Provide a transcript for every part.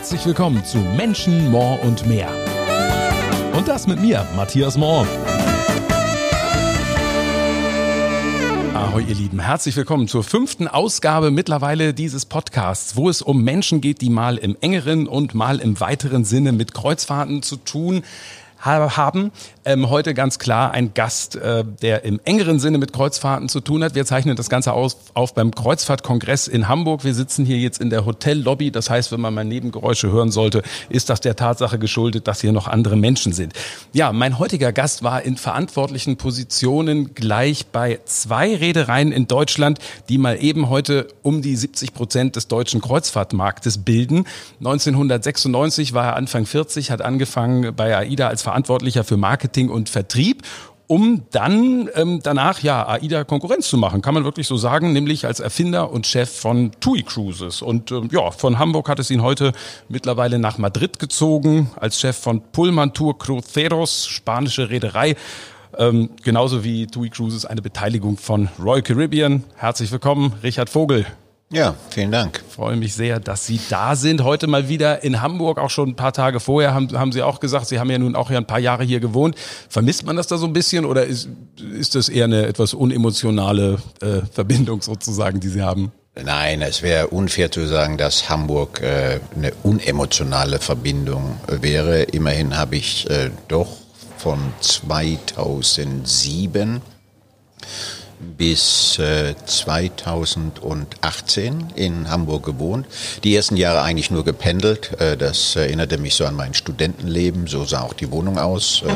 Herzlich willkommen zu Menschen, More und mehr. Und das mit mir, Matthias Mohr. Ahoi, ihr Lieben. Herzlich willkommen zur fünften Ausgabe mittlerweile dieses Podcasts, wo es um Menschen geht, die mal im engeren und mal im weiteren Sinne mit Kreuzfahrten zu tun haben. Ähm, heute ganz klar ein Gast, äh, der im engeren Sinne mit Kreuzfahrten zu tun hat. Wir zeichnen das Ganze aus, auf beim Kreuzfahrtkongress in Hamburg. Wir sitzen hier jetzt in der Hotellobby. Das heißt, wenn man mal Nebengeräusche hören sollte, ist das der Tatsache geschuldet, dass hier noch andere Menschen sind. Ja, mein heutiger Gast war in verantwortlichen Positionen gleich bei zwei Reedereien in Deutschland, die mal eben heute um die 70 Prozent des deutschen Kreuzfahrtmarktes bilden. 1996 war er Anfang 40, hat angefangen bei AIDA als Verantwortlicher für Marketing und Vertrieb um dann ähm, danach ja AIDA Konkurrenz zu machen, kann man wirklich so sagen, nämlich als Erfinder und Chef von TUI Cruises. Und ähm, ja, von Hamburg hat es ihn heute mittlerweile nach Madrid gezogen, als Chef von Pullman Tour Cruceros, spanische Reederei. Ähm, genauso wie TUI Cruises eine Beteiligung von Royal Caribbean. Herzlich willkommen, Richard Vogel. Ja, vielen Dank. Ich freue mich sehr, dass Sie da sind. Heute mal wieder in Hamburg, auch schon ein paar Tage vorher haben, haben Sie auch gesagt, Sie haben ja nun auch ja ein paar Jahre hier gewohnt. Vermisst man das da so ein bisschen oder ist, ist das eher eine etwas unemotionale äh, Verbindung sozusagen, die Sie haben? Nein, es wäre unfair zu sagen, dass Hamburg äh, eine unemotionale Verbindung wäre. Immerhin habe ich äh, doch von 2007 bis äh, 2018 in Hamburg gewohnt. Die ersten Jahre eigentlich nur gependelt. Äh, das erinnerte mich so an mein Studentenleben. So sah auch die Wohnung aus. Äh,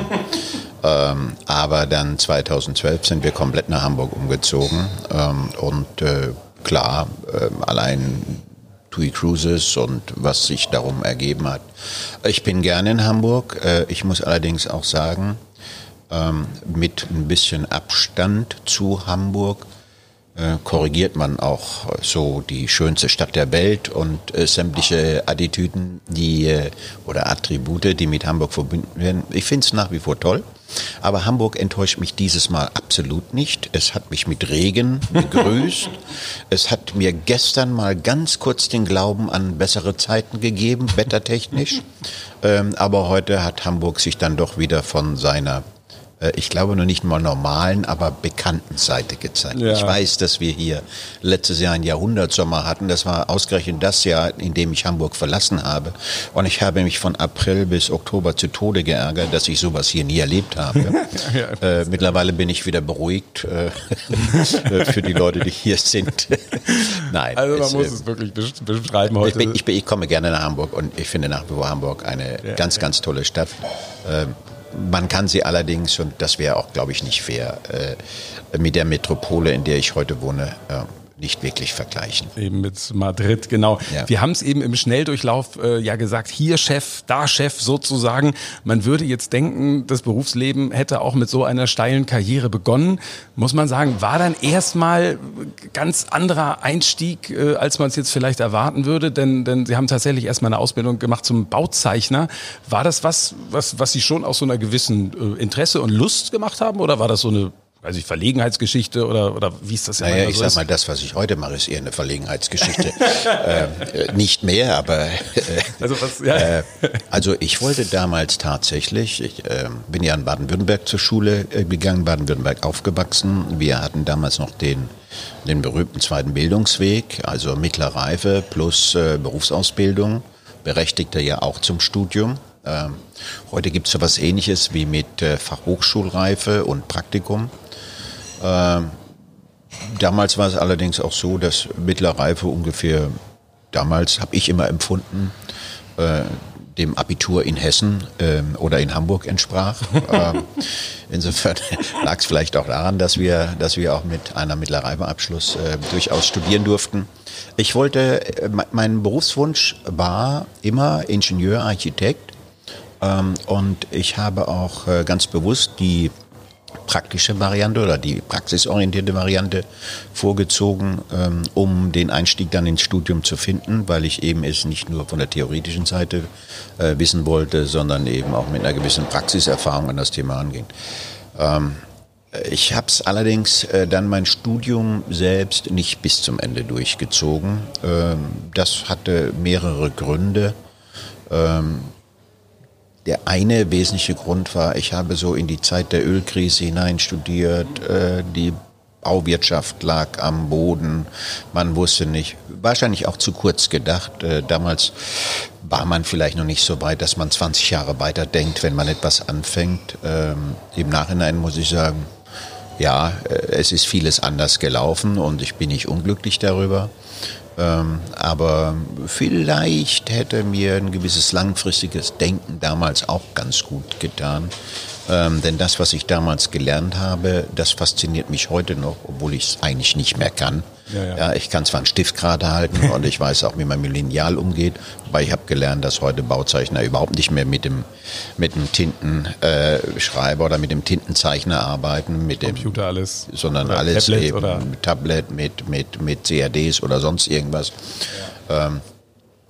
ähm, aber dann 2012 sind wir komplett nach Hamburg umgezogen. Ähm, und äh, klar, ähm, allein TUI Cruises und was sich darum ergeben hat. Ich bin gerne in Hamburg. Äh, ich muss allerdings auch sagen, ähm, mit ein bisschen Abstand zu Hamburg äh, korrigiert man auch so die schönste Stadt der Welt und äh, sämtliche Attitüden, die äh, oder Attribute, die mit Hamburg verbunden werden. Ich finde es nach wie vor toll. Aber Hamburg enttäuscht mich dieses Mal absolut nicht. Es hat mich mit Regen begrüßt. es hat mir gestern mal ganz kurz den Glauben an bessere Zeiten gegeben, wettertechnisch. Ähm, aber heute hat Hamburg sich dann doch wieder von seiner ich glaube noch nicht mal normalen, aber bekannten Seite gezeigt. Ja. Ich weiß, dass wir hier letztes Jahr einen Jahrhundertsommer hatten. Das war ausgerechnet das Jahr, in dem ich Hamburg verlassen habe. Und ich habe mich von April bis Oktober zu Tode geärgert, dass ich sowas hier nie erlebt habe. ja, äh, mittlerweile bin ich wieder beruhigt äh, für die Leute, die hier sind. Nein. Also man es, muss äh, es wirklich beschreiben heute. Ich, bin, ich, bin, ich, komme gerne nach Hamburg und ich finde nach wie vor Hamburg eine ja, ganz, ganz tolle Stadt. Ähm, man kann sie allerdings, und das wäre auch, glaube ich, nicht fair, äh, mit der Metropole, in der ich heute wohne, äh, nicht wirklich vergleichen. Eben mit Madrid, genau. Ja. Wir haben es eben im Schnelldurchlauf äh, ja gesagt, hier Chef, da Chef sozusagen. Man würde jetzt denken, das Berufsleben hätte auch mit so einer steilen Karriere begonnen. Muss man sagen, war dann erstmal ganz anderer Einstieg, äh, als man es jetzt vielleicht erwarten würde, denn, denn Sie haben tatsächlich erstmal eine Ausbildung gemacht zum Bauzeichner. War das was, was, was Sie schon aus so einer gewissen äh, Interesse und Lust gemacht haben oder war das so eine weiß ich, Verlegenheitsgeschichte oder, oder wie ist das ja naja, ich so sag mal, das, was ich heute mache, ist eher eine Verlegenheitsgeschichte. ähm, äh, nicht mehr, aber äh, also, was, ja. äh, also ich wollte damals tatsächlich, ich äh, bin ja in Baden-Württemberg zur Schule äh, gegangen, Baden-Württemberg aufgewachsen. Wir hatten damals noch den den berühmten zweiten Bildungsweg, also mittlere Reife plus äh, Berufsausbildung, berechtigte ja auch zum Studium. Ähm, heute gibt es so etwas ähnliches wie mit äh, Fachhochschulreife und Praktikum. Ähm, damals war es allerdings auch so, dass mittlere Reife ungefähr, damals habe ich immer empfunden, äh, dem Abitur in Hessen ähm, oder in Hamburg entsprach. ähm, insofern lag es vielleicht auch daran, dass wir, dass wir auch mit einer Mittlerreife-Abschluss äh, durchaus studieren durften. Ich wollte, äh, mein Berufswunsch war immer Ingenieur, Architekt. Ähm, und ich habe auch äh, ganz bewusst die praktische Variante oder die praxisorientierte Variante vorgezogen, ähm, um den Einstieg dann ins Studium zu finden, weil ich eben es nicht nur von der theoretischen Seite äh, wissen wollte, sondern eben auch mit einer gewissen Praxiserfahrung an das Thema anging. Ähm, ich habe es allerdings äh, dann mein Studium selbst nicht bis zum Ende durchgezogen. Ähm, das hatte mehrere Gründe. Der eine wesentliche Grund war, ich habe so in die Zeit der Ölkrise hinein studiert, äh, die Bauwirtschaft lag am Boden, man wusste nicht, wahrscheinlich auch zu kurz gedacht. Äh, damals war man vielleicht noch nicht so weit, dass man 20 Jahre weiter denkt, wenn man etwas anfängt. Ähm, Im Nachhinein muss ich sagen, ja, äh, es ist vieles anders gelaufen und ich bin nicht unglücklich darüber. Ähm, aber vielleicht hätte mir ein gewisses langfristiges Denken damals auch ganz gut getan. Ähm, denn das, was ich damals gelernt habe, das fasziniert mich heute noch, obwohl ich es eigentlich nicht mehr kann. Ja, ja. ja, ich kann zwar einen Stift gerade halten und ich weiß auch, wie man mit Lineal umgeht, aber ich habe gelernt, dass heute Bauzeichner überhaupt nicht mehr mit dem, mit dem Tintenschreiber äh, oder mit dem Tintenzeichner arbeiten, mit Computer dem, alles, sondern alles Tablet eben oder? mit Tablet, mit, mit, mit CADs oder sonst irgendwas. Ja. Ähm,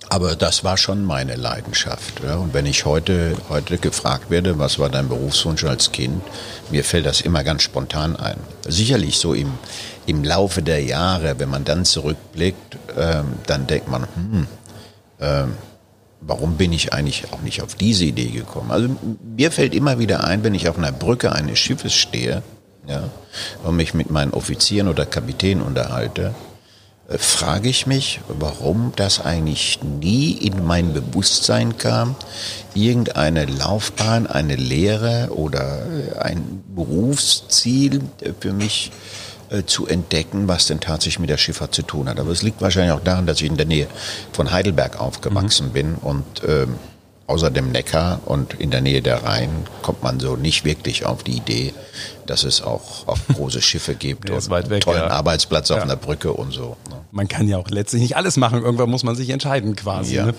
aber das war schon meine Leidenschaft. Ja. Und wenn ich heute, heute gefragt werde, was war dein Berufswunsch als Kind, mir fällt das immer ganz spontan ein. Sicherlich so im, im Laufe der Jahre, wenn man dann zurückblickt, ähm, dann denkt man, hm, ähm, warum bin ich eigentlich auch nicht auf diese Idee gekommen? Also mir fällt immer wieder ein, wenn ich auf einer Brücke eines Schiffes stehe ja, und mich mit meinen Offizieren oder Kapitänen unterhalte, äh, frage ich mich, warum das eigentlich nie in mein Bewusstsein kam, irgendeine Laufbahn, eine Lehre oder äh, ein Berufsziel für mich äh, zu entdecken, was denn tatsächlich mit der Schifffahrt zu tun hat. Aber es liegt wahrscheinlich auch daran, dass ich in der Nähe von Heidelberg aufgewachsen mhm. bin und ähm, außer dem Neckar und in der Nähe der Rhein kommt man so nicht wirklich auf die Idee, dass es auch, auch große Schiffe gibt und einen weg, tollen ja. Arbeitsplatz auf ja. einer Brücke und so. Ne? Man kann ja auch letztlich nicht alles machen. Irgendwann muss man sich entscheiden quasi. Ja. Ne?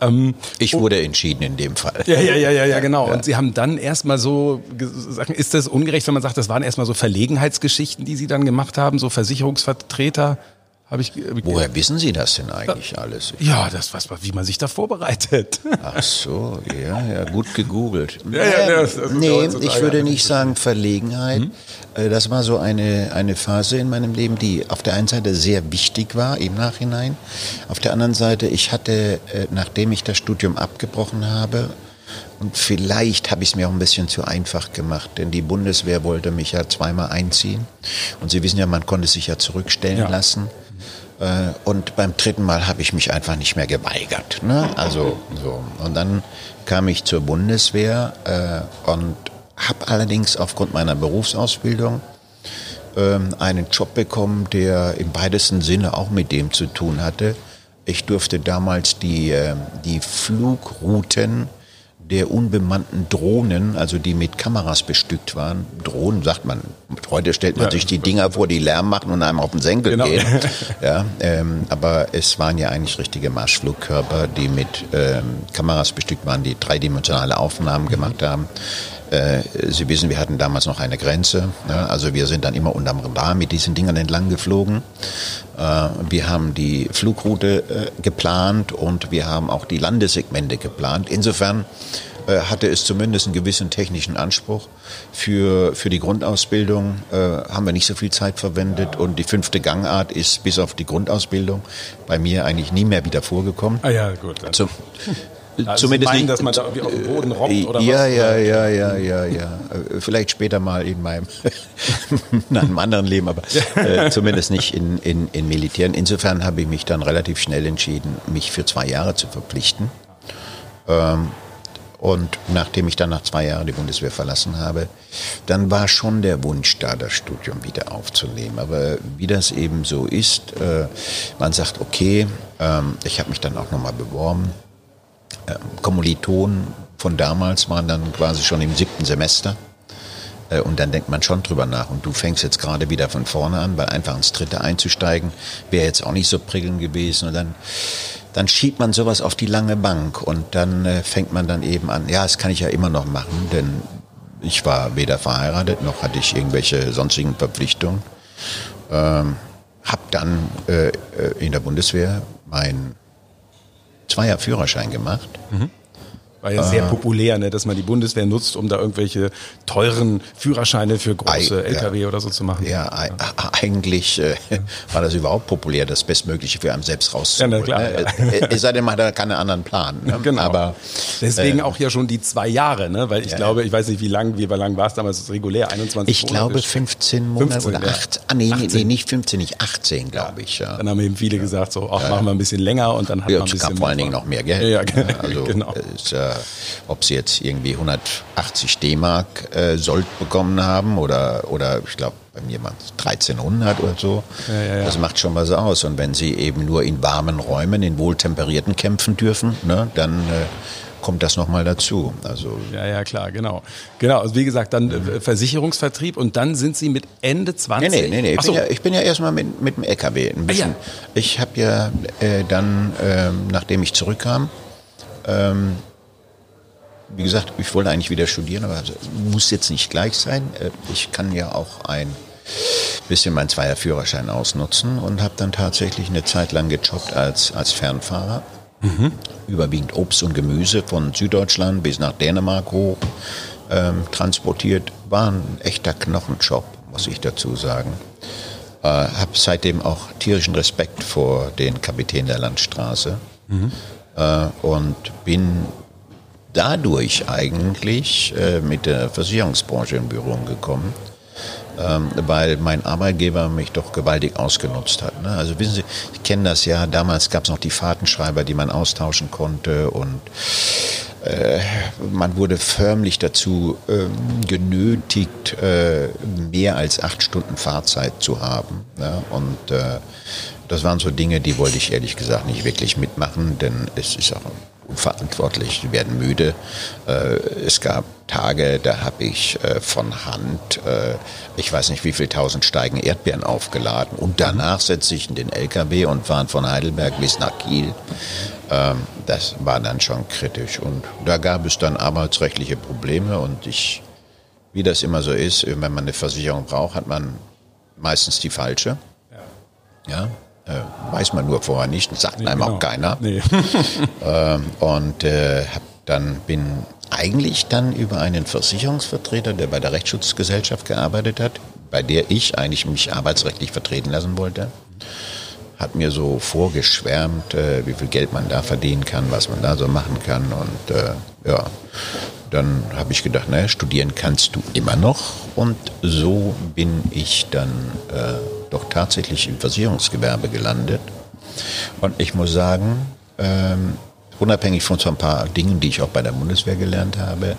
Ähm, ich wurde oh, entschieden in dem Fall. Ja, ja, ja, ja, ja genau. Und Sie haben dann erstmal so gesagt, ist das ungerecht, wenn man sagt, das waren erstmal so Verlegenheitsgeschichten, die Sie dann gemacht haben, so Versicherungsvertreter? Hab ich, hab ich, Woher wissen Sie das denn eigentlich alles? Ja, das was, wie man sich da vorbereitet. Ach so, ja, ja, gut gegoogelt. Ja, ja, ja, das, das nee, ich würde nicht sagen Verlegenheit. Hm? Das war so eine, eine Phase in meinem Leben, die auf der einen Seite sehr wichtig war im Nachhinein. Auf der anderen Seite, ich hatte, äh, nachdem ich das Studium abgebrochen habe, und vielleicht habe ich es mir auch ein bisschen zu einfach gemacht, denn die Bundeswehr wollte mich ja zweimal einziehen. Und Sie wissen ja, man konnte sich ja zurückstellen ja. lassen. Äh, und beim dritten Mal habe ich mich einfach nicht mehr geweigert. Ne? Also so. Und dann kam ich zur Bundeswehr äh, und habe allerdings aufgrund meiner Berufsausbildung ähm, einen Job bekommen, der im weitesten Sinne auch mit dem zu tun hatte. Ich durfte damals die, äh, die Flugrouten der unbemannten Drohnen, also die mit Kameras bestückt waren. Drohnen sagt man. Heute stellt man ja. sich die Dinger vor, die Lärm machen und einem auf den Senkel genau. gehen. Ja, ähm, aber es waren ja eigentlich richtige Marschflugkörper, die mit ähm, Kameras bestückt waren, die dreidimensionale Aufnahmen gemacht haben. Äh, Sie wissen, wir hatten damals noch eine Grenze. Ne? Also wir sind dann immer unterm Radar mit diesen Dingern entlang geflogen. Äh, wir haben die Flugroute äh, geplant und wir haben auch die Landesegmente geplant. Insofern hatte es zumindest einen gewissen technischen Anspruch. Für, für die Grundausbildung äh, haben wir nicht so viel Zeit verwendet und die fünfte Gangart ist bis auf die Grundausbildung bei mir eigentlich nie mehr wieder vorgekommen. Ah ja, gut. Zum, also Zumindest meinen, nicht, dass man da irgendwie auf dem Boden robbt oder ja, was? Ja, ja, ja, ja, ja. Vielleicht später mal in meinem in einem anderen Leben, aber äh, zumindest nicht in, in, in Militären. Insofern habe ich mich dann relativ schnell entschieden, mich für zwei Jahre zu verpflichten. Ähm, und nachdem ich dann nach zwei Jahren die Bundeswehr verlassen habe, dann war schon der Wunsch da, das Studium wieder aufzunehmen. Aber wie das eben so ist, äh, man sagt, okay, ähm, ich habe mich dann auch nochmal beworben äh, Kommilitonen von damals waren dann quasi schon im siebten Semester. Äh, und dann denkt man schon drüber nach. Und du fängst jetzt gerade wieder von vorne an, weil einfach ins Dritte einzusteigen, wäre jetzt auch nicht so prickelnd gewesen. Und dann, dann schiebt man sowas auf die lange Bank. Und dann äh, fängt man dann eben an, ja, das kann ich ja immer noch machen, denn ich war weder verheiratet, noch hatte ich irgendwelche sonstigen Verpflichtungen. Ähm, hab dann äh, äh in der Bundeswehr mein Zweier Führerschein gemacht. Mhm. War ja sehr äh, populär, ne, dass man die Bundeswehr nutzt, um da irgendwelche teuren Führerscheine für große LKW ja, oder so zu machen. Ja, ja. eigentlich äh, war das überhaupt populär, das Bestmögliche für einen selbst rauszuholen. Ja, na klar, ne? ja. Es sei denn, man hat keine anderen Plan. Ne? Genau. Aber, Deswegen äh, auch ja schon die zwei Jahre, ne? weil ich glaube, ich weiß nicht, wie lang, wie lang war es damals regulär, 21 Ich Monate glaube 15 Monate 15, oder 8, ah, nee, 18. nee, nicht 15, nicht 18, glaube ich. Dann haben eben viele gesagt, so, ach, machen wir ein bisschen länger und dann hat man ein bisschen Es gab vor allen Dingen noch mehr Geld. Ja, also, genau. Ist, äh, ob sie jetzt irgendwie 180 D-Mark äh, Sold bekommen haben oder, oder ich glaube, bei mir waren es 1300 oder so. Ja, ja, ja. Das macht schon was aus. Und wenn sie eben nur in warmen Räumen, in wohltemperierten kämpfen dürfen, ne, dann äh, kommt das nochmal dazu. Also ja, ja, klar, genau. Genau, also wie gesagt, dann äh, Versicherungsvertrieb und dann sind Sie mit Ende 20. Nee, nee, nee, nee. Ich, so. bin ja, ich bin ja erstmal mit, mit dem LKW ein bisschen. Ah, ja. Ich habe ja äh, dann, äh, nachdem ich zurückkam, ähm, wie gesagt, ich wollte eigentlich wieder studieren, aber muss jetzt nicht gleich sein. Äh, ich kann ja auch ein bisschen meinen Zweierführerschein ausnutzen und habe dann tatsächlich eine Zeit lang gejobbt als, als Fernfahrer. Mhm. Überwiegend Obst und Gemüse von Süddeutschland bis nach Dänemark hoch ähm, transportiert. War ein echter Knochenjob, muss ich dazu sagen. Äh, habe seitdem auch tierischen Respekt vor den Kapitän der Landstraße. Mhm. Äh, und bin dadurch eigentlich äh, mit der Versicherungsbranche in Berührung gekommen, ähm, weil mein Arbeitgeber mich doch gewaltig ausgenutzt hat. Ne? Also wissen Sie, ich kenne das ja, damals gab es noch die Fahrtenschreiber, die man austauschen konnte und äh, man wurde förmlich dazu äh, genötigt, äh, mehr als acht Stunden Fahrzeit zu haben. Ja? Und äh, das waren so Dinge, die wollte ich ehrlich gesagt nicht wirklich mitmachen, denn es ist auch unverantwortlich, die werden müde. Äh, es gab Tage, da habe ich äh, von Hand, äh, ich weiß nicht wie viel tausend Steigen Erdbeeren aufgeladen und danach setze ich in den LKW und fahren von Heidelberg bis nach Kiel. Ähm, das war dann schon kritisch und da gab es dann arbeitsrechtliche Probleme und ich, wie das immer so ist, wenn man eine Versicherung braucht, hat man meistens die falsche. Ja. Äh, weiß man nur vorher nicht, sagt nee, einem genau. auch keiner. Nee. ähm, und äh, dann bin eigentlich dann über einen Versicherungsvertreter, der bei der Rechtsschutzgesellschaft gearbeitet hat, bei der ich eigentlich mich arbeitsrechtlich vertreten lassen wollte, hat mir so vorgeschwärmt, äh, wie viel Geld man da verdienen kann, was man da so machen kann. Und äh, ja, dann habe ich gedacht, naja, studieren kannst du immer noch. Und so bin ich dann äh, doch tatsächlich im Versicherungsgewerbe gelandet. Und ich muss sagen, ähm, unabhängig von so ein paar Dingen, die ich auch bei der Bundeswehr gelernt habe,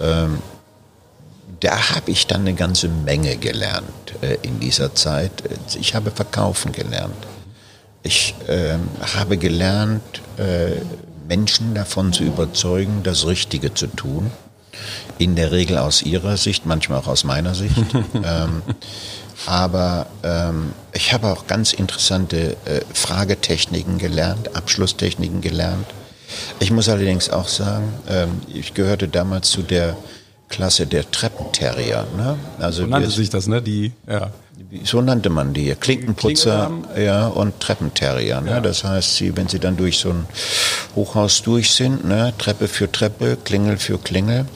ähm, da habe ich dann eine ganze Menge gelernt äh, in dieser Zeit. Ich habe verkaufen gelernt. Ich äh, habe gelernt, äh, Menschen davon zu überzeugen, das Richtige zu tun. In der Regel aus ihrer Sicht, manchmal auch aus meiner Sicht. ähm, aber ähm, ich habe auch ganz interessante äh, Fragetechniken gelernt, Abschlusstechniken gelernt. Ich muss allerdings auch sagen, ähm, ich gehörte damals zu der Klasse der Treppenterrier. Ne? Also so nannte wir, sich das, ne? Die, ja. So nannte man die. Klinkenputzer ja, und Treppenterrier. Ne? Ja. Das heißt, sie, wenn sie dann durch so ein Hochhaus durch sind, ne? Treppe für Treppe, Klingel für Klingel,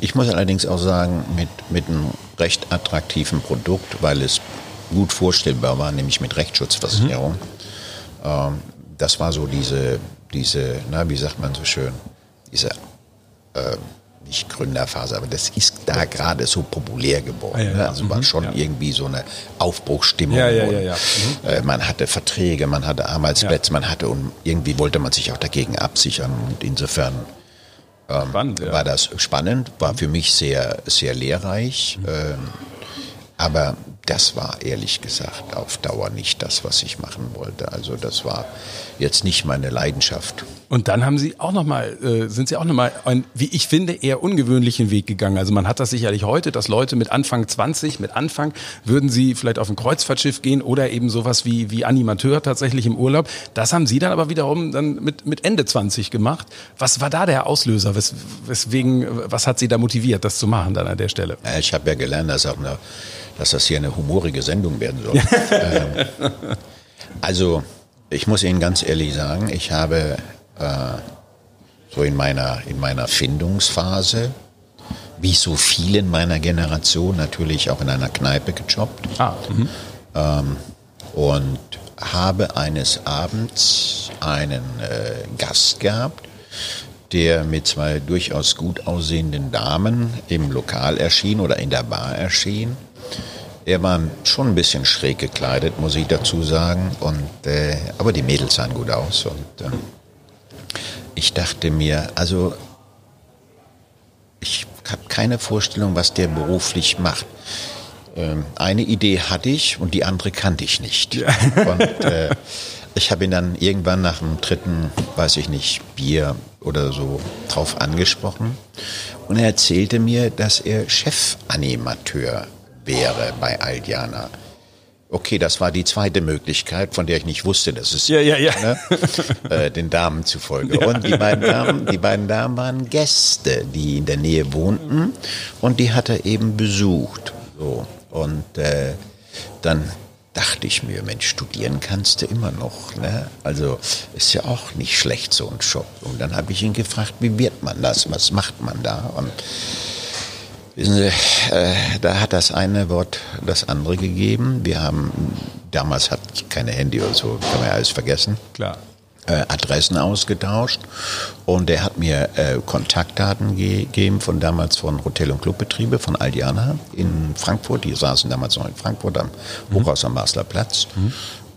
ich muss allerdings auch sagen, mit, mit einem recht attraktiven Produkt, weil es gut vorstellbar war, nämlich mit Rechtsschutzversicherung. Mhm. Ähm, das war so diese, diese, na, wie sagt man so schön, diese, äh, nicht Gründerphase, aber das ist da gerade so populär geworden. Ah, ja, ne? Also war mhm, schon ja. irgendwie so eine Aufbruchstimmung. Ja, ja, ja, ja. Mhm. Äh, man hatte Verträge, man hatte Arbeitsplätze, man hatte und irgendwie wollte man sich auch dagegen absichern und insofern ähm, spannend, ja. war das spannend, war für mich sehr, sehr lehrreich. Mhm. Ähm, aber das war ehrlich gesagt auf Dauer nicht das, was ich machen wollte. Also das war jetzt nicht meine Leidenschaft. Und dann haben Sie auch noch mal, äh, sind Sie auch noch mal einen, wie ich finde, eher ungewöhnlichen Weg gegangen. Also man hat das sicherlich heute, dass Leute mit Anfang 20, mit Anfang, würden sie vielleicht auf ein Kreuzfahrtschiff gehen oder eben sowas wie, wie Animateur tatsächlich im Urlaub. Das haben Sie dann aber wiederum dann mit, mit Ende 20 gemacht. Was war da der Auslöser? Wes, weswegen, was hat Sie da motiviert, das zu machen dann an der Stelle? Ich habe ja gelernt, dass, auch eine, dass das hier eine humorige Sendung werden soll. ähm, also, ich muss Ihnen ganz ehrlich sagen, ich habe äh, so in meiner, in meiner Findungsphase, wie so viele in meiner Generation, natürlich auch in einer Kneipe gejobbt. Ah, mhm. ähm, und habe eines Abends einen äh, Gast gehabt, der mit zwei durchaus gut aussehenden Damen im Lokal erschien oder in der Bar erschien. Er war schon ein bisschen schräg gekleidet, muss ich dazu sagen. Und, äh, aber die Mädels sahen gut aus. Und äh, ich dachte mir, also ich habe keine Vorstellung, was der beruflich macht. Ähm, eine Idee hatte ich und die andere kannte ich nicht. Ja. Und äh, ich habe ihn dann irgendwann nach dem dritten, weiß ich nicht, Bier oder so drauf angesprochen. Und er erzählte mir, dass er Chefanimateur wäre bei Aldiana. Okay, das war die zweite Möglichkeit, von der ich nicht wusste, dass es ja, ja, ja. Ne, äh, den Damen zufolge. Ja. Und die beiden Damen, die beiden Damen waren Gäste, die in der Nähe wohnten, und die hat er eben besucht. So und äh, dann dachte ich mir, Mensch, studieren kannst du immer noch. Ne? Also ist ja auch nicht schlecht so ein Job. Und dann habe ich ihn gefragt, wie wird man das? Was macht man da? Und wissen Sie, äh, da hat das eine Wort das andere gegeben. Wir haben damals hat keine Handy oder so, kann man ja alles vergessen. Klar äh, Adressen ausgetauscht und er hat mir äh, Kontaktdaten gegeben von damals von Hotel- und Clubbetriebe von Aldiana in Frankfurt. Die saßen damals noch in Frankfurt am mhm. Hochhaus am Basler Platz. Mhm.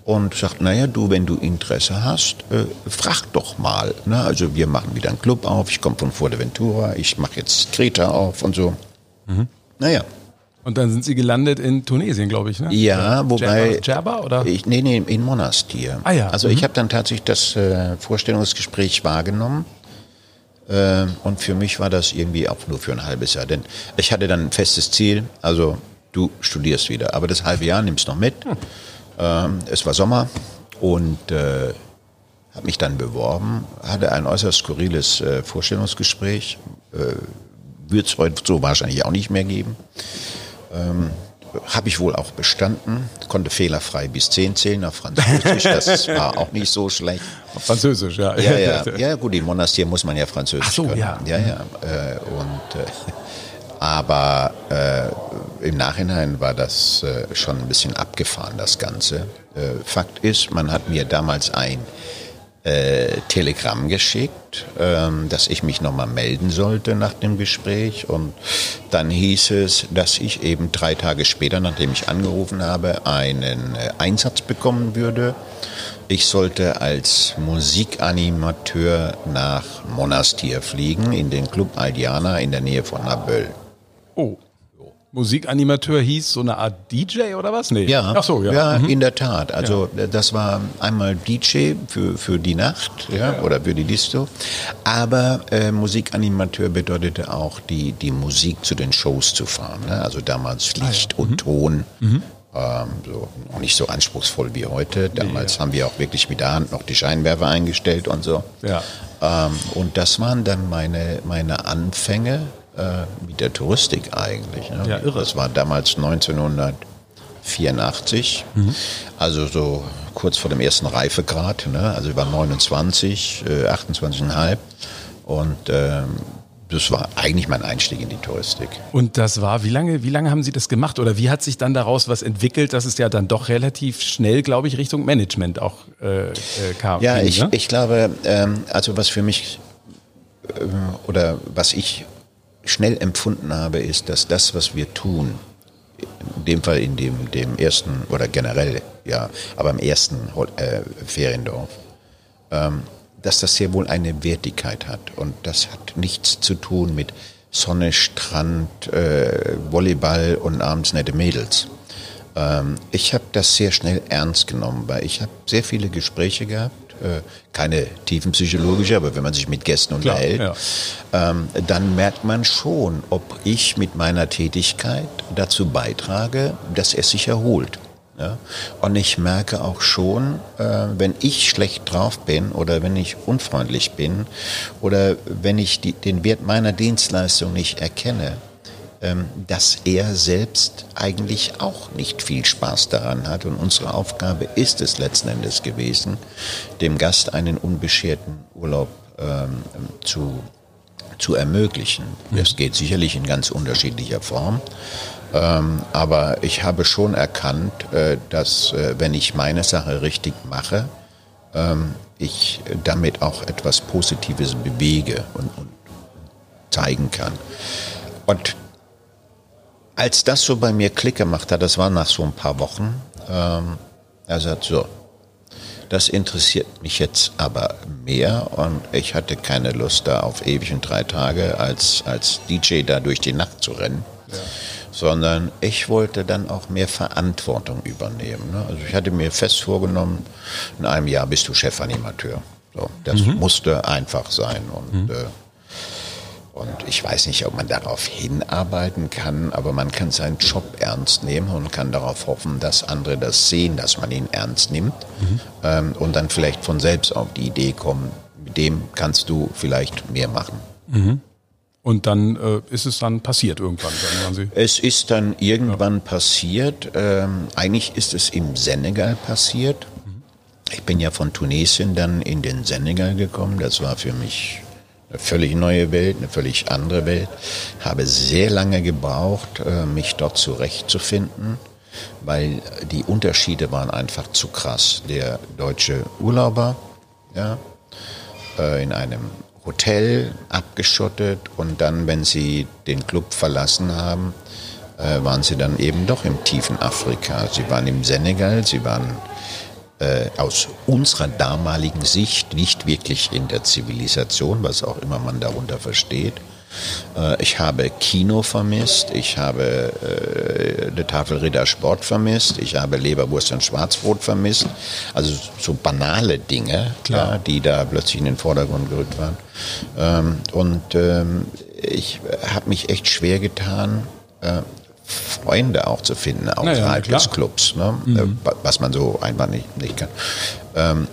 Und sagt, naja, du, wenn du Interesse hast, äh, frag doch mal. Ne? Also wir machen wieder einen Club auf, ich komme von Fuerteventura, ich mache jetzt Kreta auf und so. Mhm. Naja, und dann sind Sie gelandet in Tunesien, glaube ich, ne? Ja, oder wobei. Djerba, oder? Ich, nee, nee, in Monastir. Ah ja. Also mhm. ich habe dann tatsächlich das äh, Vorstellungsgespräch wahrgenommen. Äh, und für mich war das irgendwie auch nur für ein halbes Jahr. Denn ich hatte dann ein festes Ziel, also du studierst wieder. Aber das halbe Jahr nimmst noch mit. Hm. Ähm, es war Sommer und äh, habe mich dann beworben, hatte ein äußerst skurriles äh, Vorstellungsgespräch. Wird es heute so wahrscheinlich auch nicht mehr geben. Ähm, habe ich wohl auch bestanden, konnte fehlerfrei bis 10 zählen auf Französisch, das war auch nicht so schlecht. Auf Französisch, ja. Ja, ja, ja gut, im Monastir muss man ja Französisch Ach so, können. ja. Ja, ja. Äh, und, äh, aber äh, im Nachhinein war das äh, schon ein bisschen abgefahren, das Ganze. Äh, Fakt ist, man hat mir damals ein äh, Telegramm geschickt, ähm, dass ich mich nochmal melden sollte nach dem Gespräch. Und dann hieß es, dass ich eben drei Tage später, nachdem ich angerufen habe, einen äh, Einsatz bekommen würde. Ich sollte als Musikanimateur nach Monastir fliegen, in den Club Aldiana in der Nähe von Naböll. Oh. Musikanimateur hieß so eine Art DJ oder was? Nee. Ja, Ach so, ja. ja mhm. in der Tat. Also ja. das war einmal DJ für, für die Nacht ja, oder für die Disco. Aber äh, Musikanimateur bedeutete auch, die, die Musik zu den Shows zu fahren. Ne? Also damals Licht ah, ja. und mhm. Ton. Mhm. Ähm, so, noch nicht so anspruchsvoll wie heute. Damals haben wir auch wirklich mit der Hand noch die Scheinwerfer eingestellt und so. Ja. Ähm, und das waren dann meine, meine Anfänge äh, mit der Touristik eigentlich. Ne? Ja, irre. Das war damals 1984, mhm. also so kurz vor dem ersten Reifegrad. Ne? Also ich war 29, äh, 28,5 und ähm, das war eigentlich mein Einstieg in die Touristik. Und das war, wie lange, wie lange haben Sie das gemacht oder wie hat sich dann daraus was entwickelt, dass es ja dann doch relativ schnell, glaube ich, Richtung Management auch äh, äh kam? Ja, ich, ne? ich glaube, ähm, also was für mich äh, oder was ich schnell empfunden habe, ist, dass das, was wir tun, in dem Fall in dem, dem ersten oder generell, ja, aber im ersten äh, Feriendorf, ähm, dass das sehr wohl eine Wertigkeit hat. Und das hat nichts zu tun mit Sonne, Strand, äh, Volleyball und abends nette Mädels. Ähm, ich habe das sehr schnell ernst genommen, weil ich habe sehr viele Gespräche gehabt keine tiefenpsychologische, aber wenn man sich mit Gästen unterhält, Klar, ja. ähm, dann merkt man schon, ob ich mit meiner Tätigkeit dazu beitrage, dass er sich erholt. Ja? Und ich merke auch schon, äh, wenn ich schlecht drauf bin oder wenn ich unfreundlich bin oder wenn ich die, den Wert meiner Dienstleistung nicht erkenne, dass er selbst eigentlich auch nicht viel Spaß daran hat. Und unsere Aufgabe ist es letzten Endes gewesen, dem Gast einen unbescherten Urlaub ähm, zu, zu ermöglichen. Das geht sicherlich in ganz unterschiedlicher Form. Ähm, aber ich habe schon erkannt, äh, dass äh, wenn ich meine Sache richtig mache, ähm, ich damit auch etwas Positives bewege und, und zeigen kann. Und als das so bei mir Klick gemacht hat, das war nach so ein paar Wochen, ähm, er sagt so, das interessiert mich jetzt aber mehr und ich hatte keine Lust da auf ewig und drei Tage als, als DJ da durch die Nacht zu rennen. Ja. Sondern ich wollte dann auch mehr Verantwortung übernehmen. Ne? Also ich hatte mir fest vorgenommen, in einem Jahr bist du Chefanimateur. So, das mhm. musste einfach sein. Und mhm. äh, und ich weiß nicht, ob man darauf hinarbeiten kann, aber man kann seinen Job ernst nehmen und kann darauf hoffen, dass andere das sehen, dass man ihn ernst nimmt mhm. ähm, und dann vielleicht von selbst auf die Idee kommen, mit dem kannst du vielleicht mehr machen. Mhm. Und dann äh, ist es dann passiert irgendwann, sagen Sie? Es ist dann irgendwann ja. passiert. Ähm, eigentlich ist es im Senegal passiert. Mhm. Ich bin ja von Tunesien dann in den Senegal gekommen. Das war für mich eine völlig neue Welt, eine völlig andere Welt. Habe sehr lange gebraucht, äh, mich dort zurechtzufinden, weil die Unterschiede waren einfach zu krass. Der deutsche Urlauber, ja, äh, in einem Hotel abgeschottet und dann, wenn sie den Club verlassen haben, äh, waren sie dann eben doch im tiefen Afrika. Sie waren im Senegal, sie waren äh, aus unserer damaligen Sicht nicht wirklich in der Zivilisation, was auch immer man darunter versteht. Äh, ich habe Kino vermisst, ich habe äh, eine Tafel Ritter Sport vermisst, ich habe Leberwurst und Schwarzbrot vermisst. Also so banale Dinge, ja, die da plötzlich in den Vordergrund gerückt waren. Ähm, und ähm, ich habe mich echt schwer getan, äh, Freunde auch zu finden außerhalb naja, des Clubs, ne? Mhm. Äh, was man so einfach nicht, nicht kann. Ähm,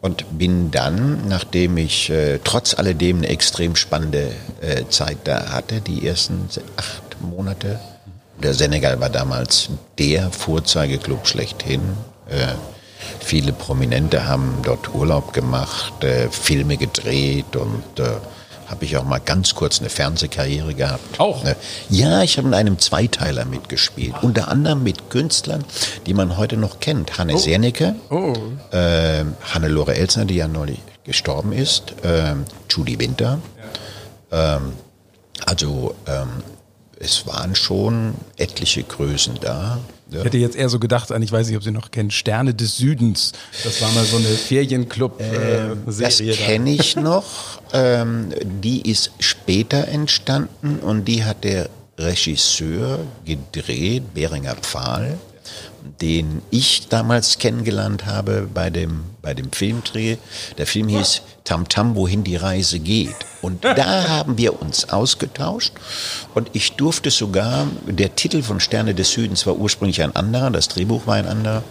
und bin dann, nachdem ich äh, trotz alledem eine extrem spannende äh, Zeit da hatte, die ersten acht Monate, der Senegal war damals der Vorzeigeclub schlechthin. Äh, viele Prominente haben dort Urlaub gemacht, äh, Filme gedreht und äh, habe ich auch mal ganz kurz eine Fernsehkarriere gehabt. Auch? Ne? Ja, ich habe in einem Zweiteiler mitgespielt. Unter anderem mit Künstlern, die man heute noch kennt. Hanne oh. Sernecke, oh. äh, Hannelore Elsner, die ja neulich gestorben ist, äh, Judy Winter. Ja. Ähm, also ähm, es waren schon etliche Größen da. Ja. Ich hätte jetzt eher so gedacht, ich weiß nicht, ob Sie noch kennen, Sterne des Südens. Das war mal so eine Ferienclub-Serie. Äh, das kenne ich noch. Ähm, die ist später entstanden und die hat der Regisseur gedreht, Beringer Pfahl den ich damals kennengelernt habe bei dem, bei dem Filmdreh. Der Film hieß Tam Tam, wohin die Reise geht. Und da haben wir uns ausgetauscht und ich durfte sogar, der Titel von Sterne des Südens war ursprünglich ein anderer, das Drehbuch war ein anderer.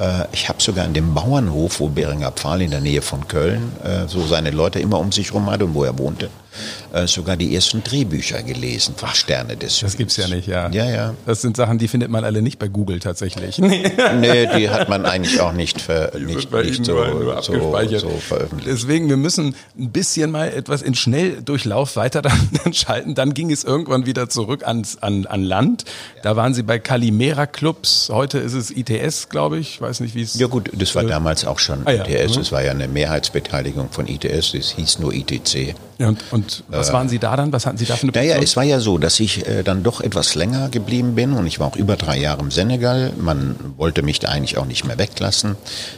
Äh, ich habe sogar an dem Bauernhof, wo Beringer Pfahl in der Nähe von Köln äh, so seine Leute immer um sich herum hatte und wo er wohnte, äh, sogar die ersten Drehbücher gelesen von Sterne des Südens. Das gibt's ja nicht, ja. Ja, ja. Das sind Sachen, die findet man alle nicht bei Google tatsächlich. nee, die hat man eigentlich auch nicht, ver, nicht, nicht so, nur, so, so, veröffentlicht. Deswegen, wir müssen ein bisschen mal etwas in Schnelldurchlauf weiter dann, dann schalten. Dann ging es irgendwann wieder zurück ans, an, an Land. Da waren Sie bei Calimera Clubs. Heute ist es ITS, glaube ich. Weiß nicht, wie es. Ja gut, das war äh, damals auch schon ah, ITS. Ja. Das war ja eine Mehrheitsbeteiligung von ITS. Das hieß nur ITC. Ja, und, und was äh, waren Sie da dann? Was hatten Sie da für eine Position? Naja, es war ja so, dass ich äh, dann doch etwas länger geblieben bin und ich war auch über drei Jahre im Senegal. Man wollte mich da eigentlich auch nicht mehr weglassen,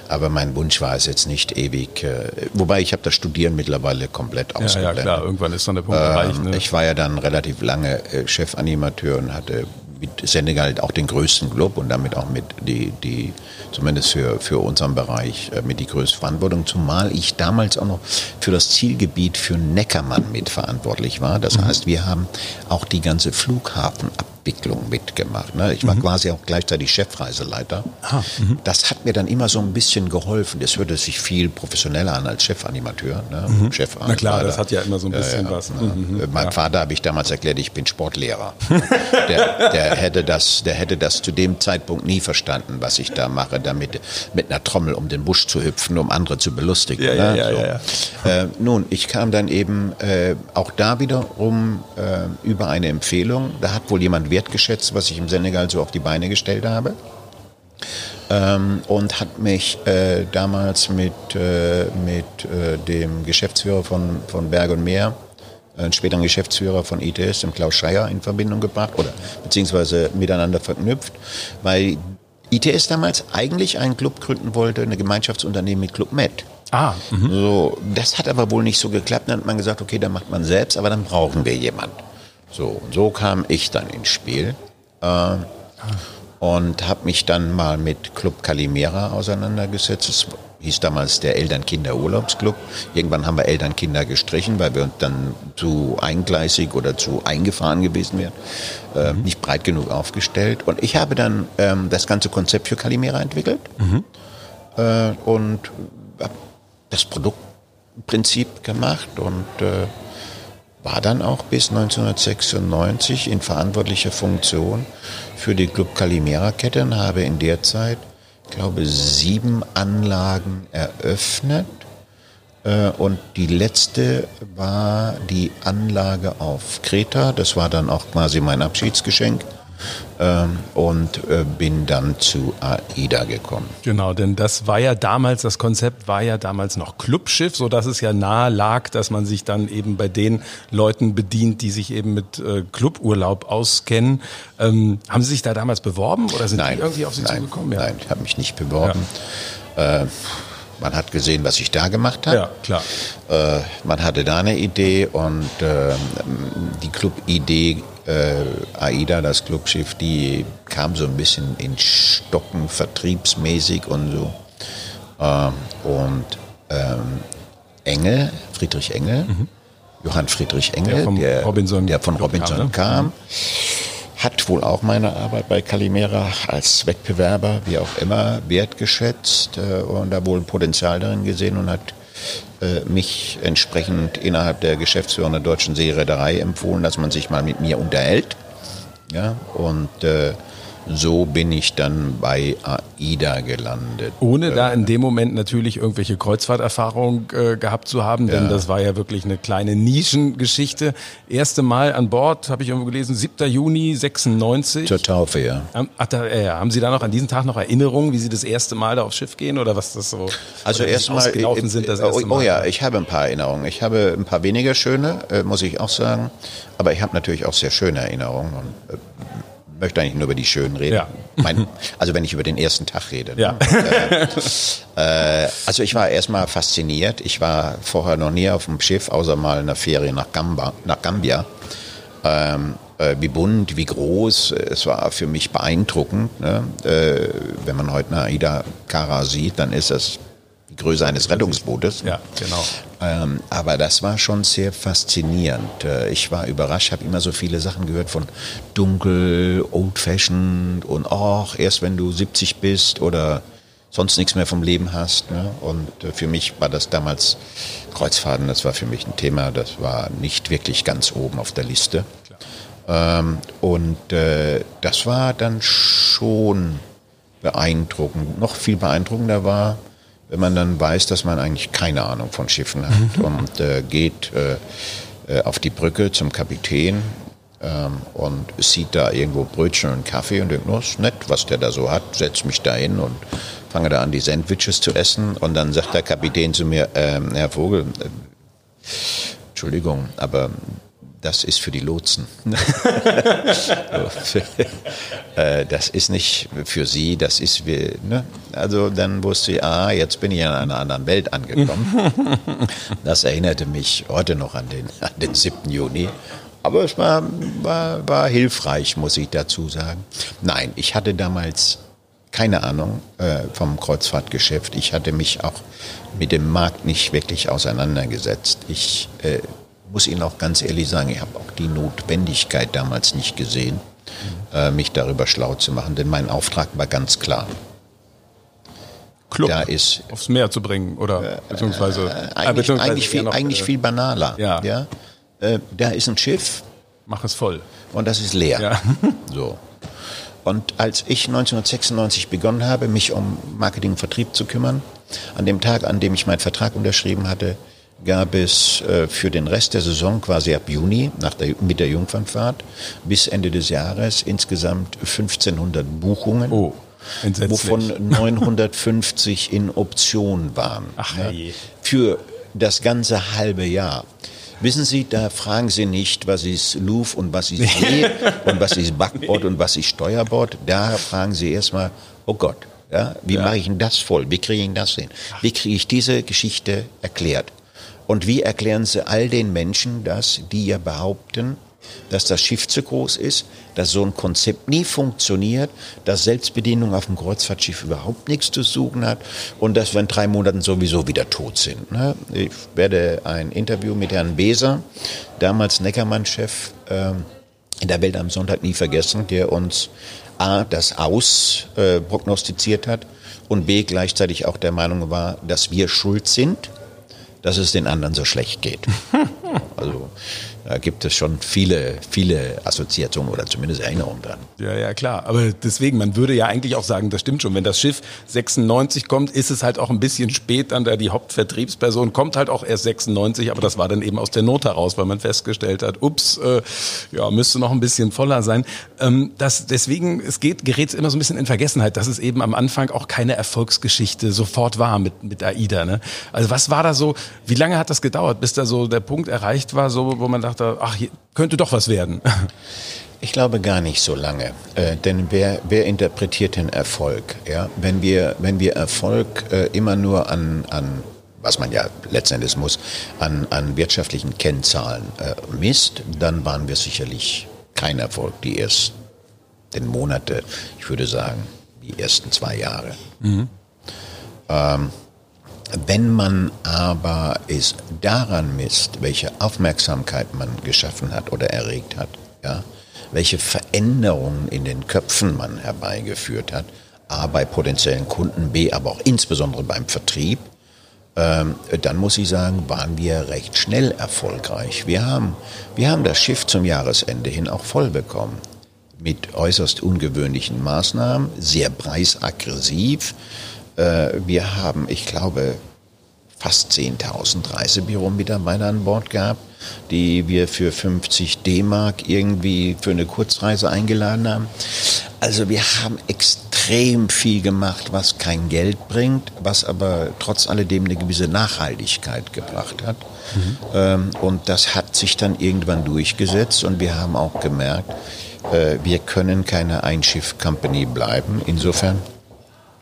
aber mein Wunsch war es jetzt nicht ewig. Äh, wobei ich habe das Studieren mittlerweile komplett ausgeblendet. Ja, ja, klar, irgendwann ist dann der Punkt ähm, erreicht. Ne? Ich war ja dann relativ lange äh, Chefanimateur und hatte mit Senegal auch den größten Club und damit auch mit die, die zumindest für, für unseren Bereich, äh, mit die größte Verantwortung, zumal ich damals auch noch für das Zielgebiet für Neckermann mitverantwortlich war. Das mhm. heißt, wir haben auch die ganze Flughafenabteilung Entwicklung mitgemacht. Ne? Ich war mhm. quasi auch gleichzeitig Chefreiseleiter. Ah, mhm. das hat mir dann immer so ein bisschen geholfen. Das hörte sich viel professioneller an als Chefanimateur. Ne? Mhm. Chef Na klar, das hat ja immer so ein bisschen ja, was. Ne? Mhm. Mein ja. Vater habe ich damals erklärt, ich bin Sportlehrer. der, der, hätte das, der hätte das zu dem Zeitpunkt nie verstanden, was ich da mache, damit mit einer Trommel um den Busch zu hüpfen, um andere zu belustigen. Ja, ne? ja, so. ja, ja, äh, nun, ich kam dann eben äh, auch da wiederum äh, über eine Empfehlung. Da hat wohl jemand wertgeschätzt, was ich im Senegal so auf die Beine gestellt habe. Ähm, und hat mich äh, damals mit, äh, mit äh, dem Geschäftsführer von, von Berg und Meer, äh, späteren Geschäftsführer von ITS, dem Klaus Scheier, in Verbindung gebracht oder beziehungsweise miteinander verknüpft, weil ITS damals eigentlich einen Club gründen wollte, eine Gemeinschaftsunternehmen mit Club Med. Ah, mh. so, das hat aber wohl nicht so geklappt. Dann hat man gesagt, okay, dann macht man selbst, aber dann brauchen wir jemanden. So, und so kam ich dann ins Spiel äh, und habe mich dann mal mit Club Calimera auseinandergesetzt. Das hieß damals der Eltern-Kinder-Urlaubsclub. Irgendwann haben wir Eltern-Kinder gestrichen, weil wir uns dann zu eingleisig oder zu eingefahren gewesen wären, äh, mhm. nicht breit genug aufgestellt. Und ich habe dann ähm, das ganze Konzept für Calimera entwickelt mhm. äh, und habe das Produktprinzip gemacht und äh, war dann auch bis 1996 in verantwortlicher Funktion für die Club Calimera-Kette und habe in der Zeit, glaube sieben Anlagen eröffnet. Äh, und die letzte war die Anlage auf Kreta. Das war dann auch quasi mein Abschiedsgeschenk ähm, und äh, bin dann zu AIDA gekommen. Genau, denn das war ja damals, das Konzept war ja damals noch Clubschiff, so dass es ja nahe lag, dass man sich dann eben bei den Leuten bedient, die sich eben mit äh, Cluburlaub auskennen. Ähm, haben Sie sich da damals beworben oder sind nein, die irgendwie auf Sie nein, zugekommen? Ja. Nein, ich habe mich nicht beworben. Ja. Äh, man hat gesehen, was ich da gemacht habe. Ja, klar. Äh, man hatte da eine Idee und äh, die Club-Idee äh, AIDA, das Clubschiff, die kam so ein bisschen in Stocken, vertriebsmäßig und so. Ähm, und ähm, Engel, Friedrich Engel, mhm. Johann Friedrich Engel, der, der, Robinson der von Robinson kam, ne? kam mhm. hat wohl auch meine Arbeit bei Calimera als Wettbewerber, wie auch immer, wertgeschätzt äh, und da wohl ein Potenzial darin gesehen und hat mich entsprechend innerhalb der Geschäftsführung der deutschen Seereederei empfohlen, dass man sich mal mit mir unterhält. Ja, und äh, so bin ich dann bei AIDA gelandet. Ohne da in dem Moment natürlich irgendwelche Kreuzfahrterfahrung äh, gehabt zu haben, denn ja. das war ja wirklich eine kleine Nischengeschichte. Erste Mal an Bord, habe ich irgendwo gelesen, 7. Juni 96. Zur Taufe, ja. Ach, da, äh, haben Sie da noch an diesem Tag noch Erinnerungen, wie Sie das erste Mal da aufs Schiff gehen oder was das so also erstmal gelaufen sind das erste oh, Mal? Oh ja, ich habe ein paar Erinnerungen. Ich habe ein paar weniger schöne, äh, muss ich auch sagen, aber ich habe natürlich auch sehr schöne Erinnerungen. Und, äh, möchte eigentlich nur über die schönen reden. Ja. Mein, also wenn ich über den ersten Tag rede. Ja. Ne? Äh, äh, also ich war erstmal fasziniert. Ich war vorher noch nie auf dem Schiff, außer mal in einer Ferie nach, Gamba, nach Gambia. Ähm, äh, wie bunt, wie groß. Es war für mich beeindruckend. Ne? Äh, wenn man heute eine Aida Kara sieht, dann ist das die Größe eines Rettungsbootes. Ja, genau. Ähm, aber das war schon sehr faszinierend. Äh, ich war überrascht, habe immer so viele Sachen gehört von dunkel, old-fashioned und auch erst wenn du 70 bist oder sonst nichts mehr vom Leben hast. Ne? Und äh, für mich war das damals Kreuzfahrten, das war für mich ein Thema, das war nicht wirklich ganz oben auf der Liste. Ähm, und äh, das war dann schon beeindruckend. Noch viel beeindruckender war, wenn man dann weiß, dass man eigentlich keine Ahnung von Schiffen hat mhm. und äh, geht äh, äh, auf die Brücke zum Kapitän ähm, und sieht da irgendwo Brötchen und Kaffee und denkt, oh, ist nett, was der da so hat, setzt mich da hin und fange da an, die Sandwiches zu essen und dann sagt der Kapitän zu mir, ähm, Herr Vogel, äh, Entschuldigung, aber das ist für die Lotsen. Äh, das ist nicht für sie, das ist wie, ne? Also dann wusste ich, ah, jetzt bin ich in einer anderen Welt angekommen. Das erinnerte mich heute noch an den, an den 7. Juni. Aber es war, war, war hilfreich, muss ich dazu sagen. Nein, ich hatte damals keine Ahnung äh, vom Kreuzfahrtgeschäft. Ich hatte mich auch mit dem Markt nicht wirklich auseinandergesetzt. Ich äh, muss Ihnen auch ganz ehrlich sagen, ich habe auch die Notwendigkeit damals nicht gesehen. äh, mich darüber schlau zu machen, denn mein Auftrag war ganz klar. Club da ist, aufs Meer zu bringen oder äh, beziehungsweise, äh, eigentlich, beziehungsweise eigentlich, viel, noch, eigentlich viel banaler. Ja. ja? Äh, da ist ein Schiff. Mach es voll. Und das ist leer. Ja. So. Und als ich 1996 begonnen habe, mich um Marketing und Vertrieb zu kümmern, an dem Tag, an dem ich meinen Vertrag unterschrieben hatte, gab es äh, für den Rest der Saison, quasi ab Juni, nach der, mit der Jungfernfahrt, bis Ende des Jahres insgesamt 1500 Buchungen. Oh. Wovon 950 in Option waren. Ach, ja, für das ganze halbe Jahr. Wissen Sie, da fragen Sie nicht, was ist Louvre und was ist See und was ist Backbord und was ist Steuerbord. Da fragen Sie erstmal, oh Gott, ja, wie ja. mache ich denn das voll? Wie kriege ich das hin? Wie kriege ich diese Geschichte erklärt? Und wie erklären Sie all den Menschen das, die ja behaupten, dass das Schiff zu groß ist, dass so ein Konzept nie funktioniert, dass Selbstbedienung auf dem Kreuzfahrtschiff überhaupt nichts zu suchen hat und dass wir in drei Monaten sowieso wieder tot sind. Ne? Ich werde ein Interview mit Herrn Beser, damals Neckermann-Chef, ähm, in der Welt am Sonntag nie vergessen, der uns A, das Aus äh, prognostiziert hat und B, gleichzeitig auch der Meinung war, dass wir schuld sind, dass es den anderen so schlecht geht. Also da gibt es schon viele, viele Assoziationen oder zumindest Erinnerungen dran. Ja, ja, klar. Aber deswegen, man würde ja eigentlich auch sagen, das stimmt schon. Wenn das Schiff 96 kommt, ist es halt auch ein bisschen spät dann, da die Hauptvertriebsperson kommt halt auch erst 96, aber das war dann eben aus der Not heraus, weil man festgestellt hat, ups, äh, ja, müsste noch ein bisschen voller sein. Ähm, das, deswegen, es geht, gerät immer so ein bisschen in Vergessenheit, dass es eben am Anfang auch keine Erfolgsgeschichte sofort war mit, mit AIDA. Ne? Also was war da so, wie lange hat das gedauert, bis da so der Punkt erreicht war, so, wo man dachte, dachte, ach, könnte doch was werden? Ich glaube gar nicht so lange, äh, denn wer, wer interpretiert den Erfolg? Ja? Wenn, wir, wenn wir Erfolg äh, immer nur an, an was man ja letztendlich muss, an, an wirtschaftlichen Kennzahlen äh, misst, dann waren wir sicherlich kein Erfolg die ersten Monate, ich würde sagen, die ersten zwei Jahre. Mhm. Ähm, wenn man aber es daran misst, welche Aufmerksamkeit man geschaffen hat oder erregt hat, ja, welche Veränderungen in den Köpfen man herbeigeführt hat, A bei potenziellen Kunden, B aber auch insbesondere beim Vertrieb, ähm, dann muss ich sagen, waren wir recht schnell erfolgreich. Wir haben, wir haben das Schiff zum Jahresende hin auch voll bekommen. Mit äußerst ungewöhnlichen Maßnahmen, sehr preisaggressiv. Äh, wir haben, ich glaube, fast 10.000 Reisebüro-Mitarbeiter an Bord gehabt, die wir für 50 D-Mark irgendwie für eine Kurzreise eingeladen haben. Also wir haben extrem viel gemacht, was kein Geld bringt, was aber trotz alledem eine gewisse Nachhaltigkeit gebracht hat. Mhm. Und das hat sich dann irgendwann durchgesetzt und wir haben auch gemerkt, äh, wir können keine Einschiff-Company bleiben. Insofern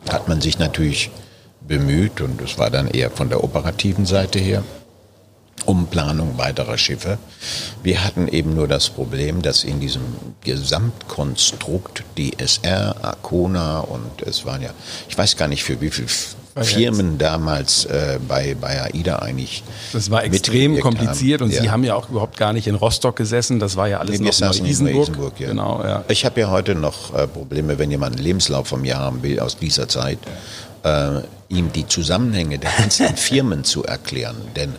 hat man sich natürlich bemüht und es war dann eher von der operativen Seite her um Planung weiterer Schiffe. Wir hatten eben nur das Problem, dass in diesem Gesamtkonstrukt DSR, Arcona und es waren ja, ich weiß gar nicht für wie Firmen damals äh, bei, bei AIDA eigentlich. Das war extrem kompliziert und ja. Sie haben ja auch überhaupt gar nicht in Rostock gesessen. Das war ja alles nee, noch in Neu-Isenburg. Ja. Genau, ja. Ich habe ja heute noch äh, Probleme, wenn jemand einen Lebenslauf von mir haben will aus dieser Zeit äh, ihm die Zusammenhänge der einzelnen Firmen zu erklären. Denn,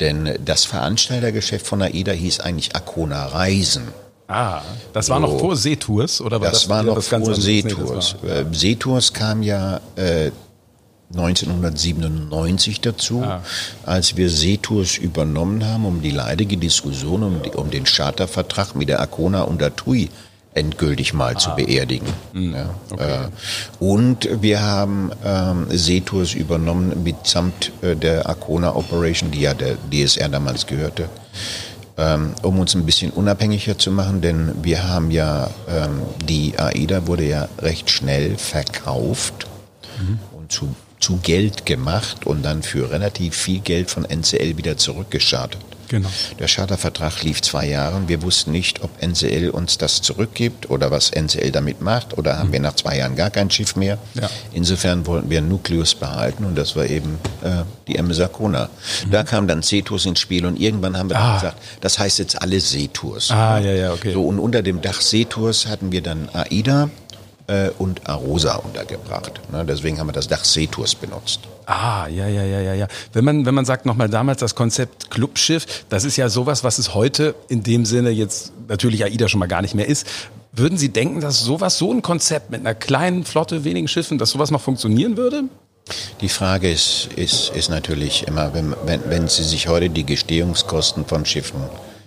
denn das Veranstaltergeschäft von AIDA hieß eigentlich Akona Reisen. Ah, das war so, noch vor Seetours oder war das? Das war noch das vor Seetours. War, Seetours kam ja äh, 1997 dazu, ah. als wir Seetours übernommen haben, um die leidige Diskussion um, die, um den Chartervertrag mit der Akona und der TUI endgültig mal ah. zu beerdigen. Mhm. Ja. Okay. Äh, und wir haben ähm, Seetours übernommen mitsamt äh, der Arcona Operation, die ja der DSR damals gehörte, ähm, um uns ein bisschen unabhängiger zu machen, denn wir haben ja, ähm, die AIDA wurde ja recht schnell verkauft mhm. und zu, zu Geld gemacht und dann für relativ viel Geld von NCL wieder zurückgeschartet. Genau. Der Chartervertrag lief zwei Jahre und wir wussten nicht, ob NCL uns das zurückgibt oder was NCL damit macht oder haben mhm. wir nach zwei Jahren gar kein Schiff mehr. Ja. Insofern wollten wir Nukleus behalten und das war eben äh, die MS Arcona. Mhm. Da kam dann Seetours ins Spiel und irgendwann haben wir ah. gesagt, das heißt jetzt alle Seetours. Ah, ja, ja, okay. So, und unter dem Dach Seetours hatten wir dann AIDA äh, und Arosa untergebracht. Ne? Deswegen haben wir das Dach Seetours benutzt. Ah, ja, ja, ja, ja, ja. Wenn man, wenn man sagt nochmal damals das Konzept Clubschiff, das ist ja sowas, was es heute in dem Sinne jetzt natürlich AIDA schon mal gar nicht mehr ist. Würden Sie denken, dass sowas, so ein Konzept mit einer kleinen Flotte, wenigen Schiffen, dass sowas noch funktionieren würde? Die Frage ist, ist, ist natürlich immer, wenn, wenn, wenn Sie sich heute die Gestehungskosten von Schiffen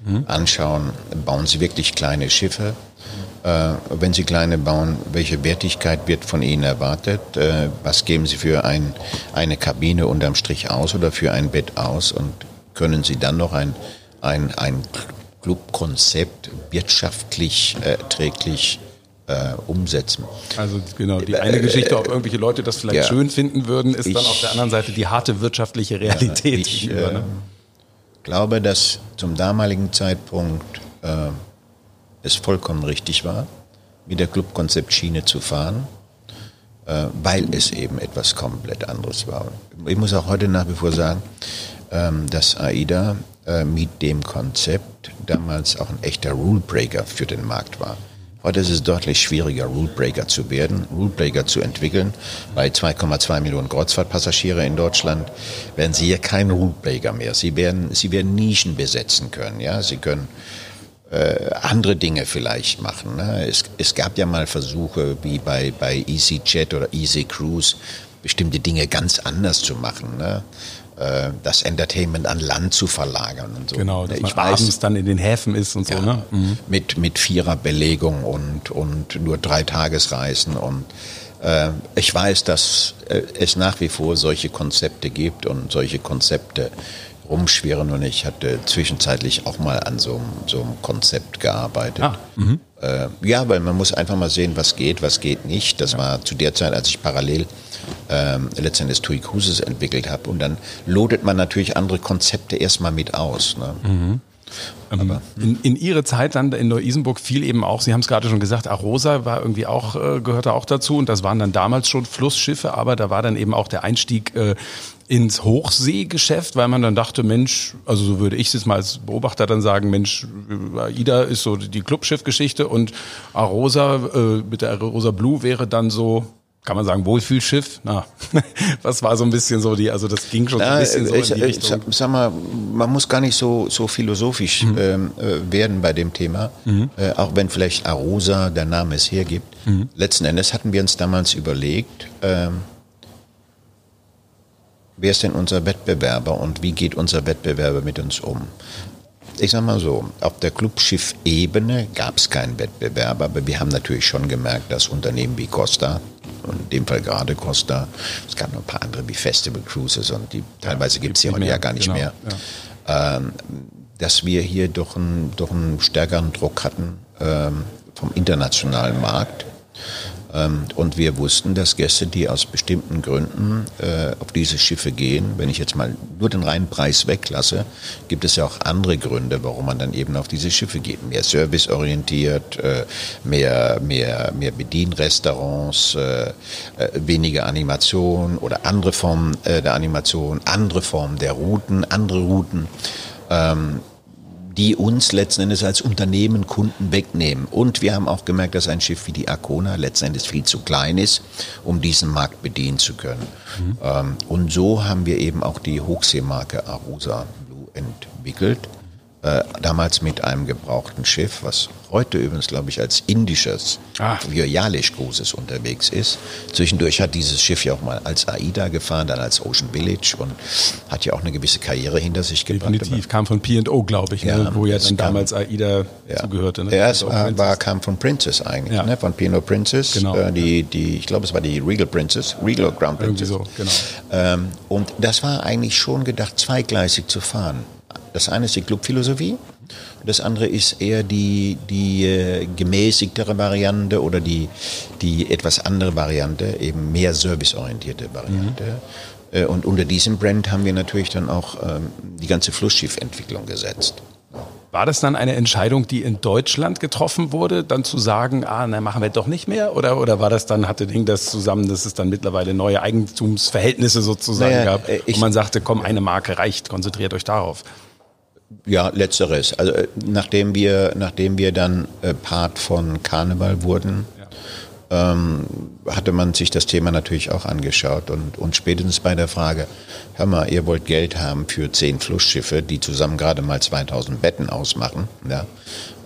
mhm. anschauen, bauen Sie wirklich kleine Schiffe? Äh, wenn Sie kleine bauen, welche Wertigkeit wird von Ihnen erwartet? Äh, was geben Sie für ein, eine Kabine unterm Strich aus oder für ein Bett aus? Und können Sie dann noch ein, ein, ein Clubkonzept wirtschaftlich äh, träglich äh, umsetzen. Also genau, die eine Geschichte, ob irgendwelche Leute das vielleicht ja, schön finden würden, ist ich, dann auf der anderen Seite die harte wirtschaftliche Realität. Ja, ich äh, ne? glaube, dass zum damaligen Zeitpunkt äh, es vollkommen richtig war, mit der Clubkonzept Schiene zu fahren, äh, weil es eben etwas komplett anderes war. Ich muss auch heute nach wie vor sagen, ähm, dass AIDA äh, mit dem Konzept damals auch ein echter Rulebreaker für den Markt war. Heute ist es deutlich schwieriger, Rulebreaker zu werden, Rulebreaker zu entwickeln. Bei 2,2 Millionen Kreuzfahrtpassagiere in Deutschland werden Sie hier kein Rulebreaker mehr. Sie werden, Sie werden Nischen besetzen können. Ja, Sie können äh, andere Dinge vielleicht machen. Ne? Es, es gab ja mal Versuche, wie bei, bei EasyJet oder Easy Cruise, bestimmte Dinge ganz anders zu machen. Ne? Äh, das Entertainment an Land zu verlagern und so. Genau, dass ich man weiß, abends dann in den Häfen ist und ja, so, ne? Mhm. Mit, mit Viererbelegung und, und nur drei Tagesreisen und äh, ich weiß, dass äh, es nach wie vor solche Konzepte gibt und solche Konzepte rumschwirren und ich hatte zwischenzeitlich auch mal an so, so einem Konzept gearbeitet. Ah, mhm. äh, ja, weil man muss einfach mal sehen, was geht, was geht nicht. Das ja. war zu der Zeit, als ich parallel ähm, letztendlich TUI Cruises entwickelt habe und dann lotet man natürlich andere Konzepte erstmal mit aus. Ne? Mhm. Aber, in, in, Ihre Zeit dann in Neu-Isenburg fiel eben auch, Sie haben es gerade schon gesagt, Arosa war irgendwie auch, äh, gehörte auch dazu und das waren dann damals schon Flussschiffe, aber da war dann eben auch der Einstieg äh, ins Hochseegeschäft, weil man dann dachte, Mensch, also so würde ich es jetzt mal als Beobachter dann sagen, Mensch, AIDA ist so die Clubschiffgeschichte und Arosa äh, mit der Arosa Blue wäre dann so kann man sagen, Wohlfühlschiff? Na, was war so ein bisschen so die, also das ging schon so ein bisschen so ich, in die Richtung. Ich, sag mal, man muss gar nicht so, so philosophisch mhm. ähm, äh, werden bei dem Thema, mhm. äh, auch wenn vielleicht Arosa der Name es hergibt. Mhm. Letzten Endes hatten wir uns damals überlegt, ähm, wer ist denn unser Wettbewerber und wie geht unser Wettbewerber mit uns um? Ich sag mal so, auf der Clubschiff-Ebene gab es keinen Wettbewerber, aber wir haben natürlich schon gemerkt, dass Unternehmen wie Costa, und in dem Fall gerade Costa, es gab noch ein paar andere wie Festival Cruises und die teilweise ja, gibt es hier heute ja gar nicht genau, mehr, ja. ähm, dass wir hier doch, ein, doch einen stärkeren Druck hatten ähm, vom internationalen Markt und wir wussten, dass Gäste, die aus bestimmten Gründen äh, auf diese Schiffe gehen, wenn ich jetzt mal nur den reinen Preis weglasse, gibt es ja auch andere Gründe, warum man dann eben auf diese Schiffe geht. Mehr serviceorientiert, äh, mehr, mehr, mehr Bedienrestaurants, äh, weniger Animation oder andere Formen der Animation, andere Formen der Routen, andere Routen. Ähm, die uns letzten Endes als Unternehmen Kunden wegnehmen. Und wir haben auch gemerkt, dass ein Schiff wie die Arcona letzten Endes viel zu klein ist, um diesen Markt bedienen zu können. Mhm. Ähm, und so haben wir eben auch die Hochseemarke Arusa Blue entwickelt äh, damals mit einem gebrauchten Schiff, was heute übrigens, glaube ich, als indisches ah. Vyalish Cruises unterwegs ist. Zwischendurch hat dieses Schiff ja auch mal als AIDA gefahren, dann als Ocean Village und hat ja auch eine gewisse Karriere hinter sich gebracht. Definitiv, kam von P&O, glaube ich, ne, ja, ne? wo ja dann kam, damals AIDA ja. zugehörte. Ne? Ja, es war, war, kam von Princess eigentlich, ja. ne? von P&O Princess. Genau. Äh, die, die, ich glaube, es war die Regal Princess, Regal Ground Princess. So, genau. Ähm, und das war eigentlich schon gedacht, zweigleisig zu fahren. Das eine ist die Clubphilosophie, das andere ist eher die, die äh, gemäßigtere Variante oder die, die etwas andere Variante, eben mehr serviceorientierte Variante. Mhm. Äh, und unter diesem Brand haben wir natürlich dann auch ähm, die ganze Flussschiffentwicklung gesetzt. War das dann eine Entscheidung, die in Deutschland getroffen wurde, dann zu sagen, ah, na, machen wir doch nicht mehr? Oder, oder war das dann, hatte hing das zusammen, dass es dann mittlerweile neue Eigentumsverhältnisse sozusagen naja, gab äh, und man sagte, komm, eine Marke reicht, konzentriert euch darauf? Ja, letzteres. Also äh, nachdem wir, nachdem wir dann äh, Part von Karneval wurden, ähm, hatte man sich das Thema natürlich auch angeschaut und, und spätestens bei der Frage, hör mal, ihr wollt Geld haben für zehn Flussschiffe, die zusammen gerade mal 2000 Betten ausmachen, ja,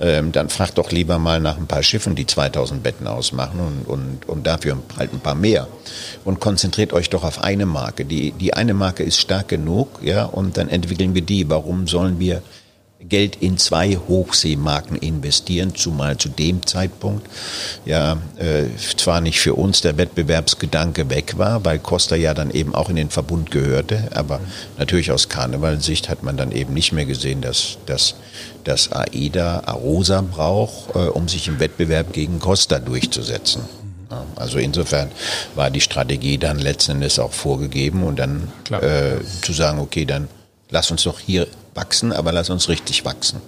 ähm, dann fragt doch lieber mal nach ein paar Schiffen, die 2000 Betten ausmachen und, und, und dafür halt ein paar mehr und konzentriert euch doch auf eine Marke. Die, die eine Marke ist stark genug, ja, und dann entwickeln wir die. Warum sollen wir Geld in zwei Hochseemarken investieren, zumal zu dem Zeitpunkt ja äh, zwar nicht für uns der Wettbewerbsgedanke weg war, weil Costa ja dann eben auch in den Verbund gehörte, aber natürlich aus Karnevalsicht hat man dann eben nicht mehr gesehen, dass, dass, dass AIDA Arosa braucht, äh, um sich im Wettbewerb gegen Costa durchzusetzen. Also insofern war die Strategie dann letzten Endes auch vorgegeben und dann äh, zu sagen, okay, dann lass uns doch hier wachsen, aber lass uns richtig wachsen.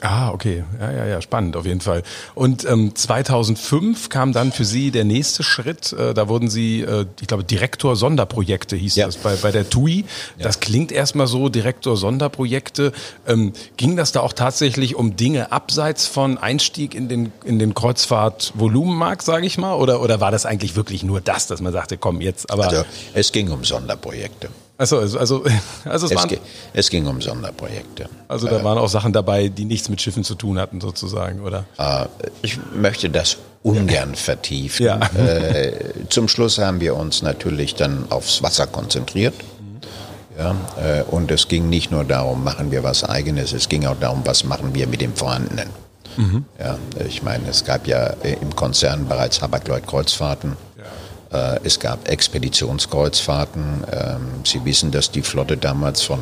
Ah, okay. Ja, ja, ja, spannend auf jeden Fall. Und ähm, 2005 kam dann für Sie der nächste Schritt. Äh, da wurden Sie, äh, ich glaube, Direktor Sonderprojekte hieß ja. das bei, bei der TUI. Ja. Das klingt erstmal so, Direktor Sonderprojekte. Ähm, ging das da auch tatsächlich um Dinge abseits von Einstieg in den, in den Kreuzfahrt-Volumenmarkt, sage ich mal? Oder, oder war das eigentlich wirklich nur das, dass man sagte, komm jetzt, aber... Also, es ging um Sonderprojekte. Achso, also, also, also es, es, waren, es ging um Sonderprojekte. Also da waren auch Sachen dabei, die nichts mit Schiffen zu tun hatten, sozusagen, oder? Äh, ich möchte das ungern vertiefen. Ja. Äh, zum Schluss haben wir uns natürlich dann aufs Wasser konzentriert. Ja, äh, und es ging nicht nur darum, machen wir was Eigenes, es ging auch darum, was machen wir mit dem Vorhandenen. Mhm. Ja, ich meine, es gab ja im Konzern bereits Habak-Lloyd-Kreuzfahrten. Äh, es gab Expeditionskreuzfahrten. Ähm, Sie wissen, dass die Flotte damals von,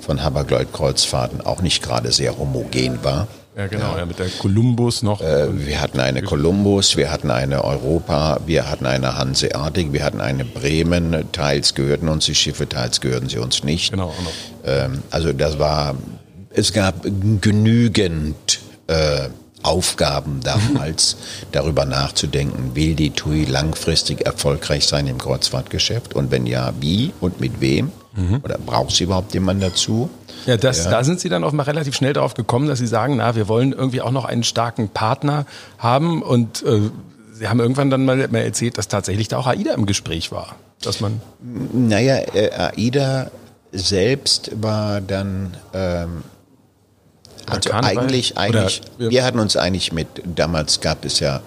von Habergleut-Kreuzfahrten auch nicht gerade sehr homogen war. Ja, genau, ja. mit der Columbus noch. Äh, wir hatten eine Columbus, wir hatten eine Europa, wir hatten eine Hanseatic, wir hatten eine Bremen. Teils gehörten uns die Schiffe, teils gehörten sie uns nicht. Genau, auch noch. Ähm, also das war, es gab genügend äh, Aufgaben damals, darüber nachzudenken, will die TUI langfristig erfolgreich sein im Kreuzfahrtgeschäft und wenn ja, wie und mit wem? Mhm. Oder braucht sie überhaupt jemanden dazu? Ja, das, ja. da sind Sie dann auch mal relativ schnell darauf gekommen, dass Sie sagen, na, wir wollen irgendwie auch noch einen starken Partner haben und äh, Sie haben irgendwann dann mal, erzählt, dass tatsächlich da auch AIDA im Gespräch war. Dass man naja, äh, AIDA selbst war dann ähm, also eigentlich, eigentlich Oder, wir hatten uns eigentlich mit, damals gab es ja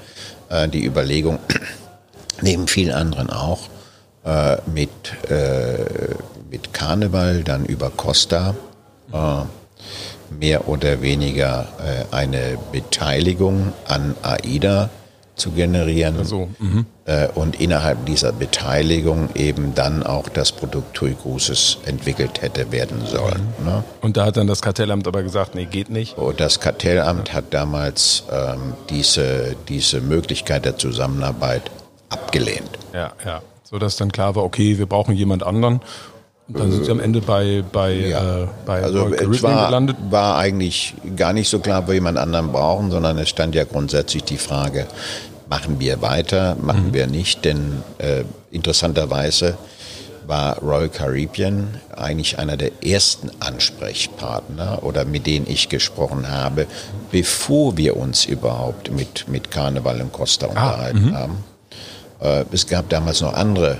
äh, die Überlegung, neben vielen anderen auch, äh, mit, äh, mit Karneval, dann über Costa, äh, mehr oder weniger äh, eine Beteiligung an AIDA zu generieren so, mhm. äh, und innerhalb dieser Beteiligung eben dann auch das Produkt TUI Cruises entwickelt hätte werden sollen. Mhm. Ne? Und da hat dann das Kartellamt aber gesagt, nee, geht nicht. Und das Kartellamt hat damals ähm, diese, diese Möglichkeit der Zusammenarbeit abgelehnt. Ja, ja. So dass dann klar war, okay, wir brauchen jemand anderen. Und dann sind sie am Ende bei, bei, ja. äh, bei also es war, gelandet. war eigentlich gar nicht so klar, wo jemand anderen brauchen, sondern es stand ja grundsätzlich die Frage, machen wir weiter, machen mhm. wir nicht, denn äh, interessanterweise war Royal Caribbean eigentlich einer der ersten Ansprechpartner oder mit denen ich gesprochen habe, bevor wir uns überhaupt mit, mit Karneval im Costa ah, unterhalten mhm. haben. Äh, es gab damals noch andere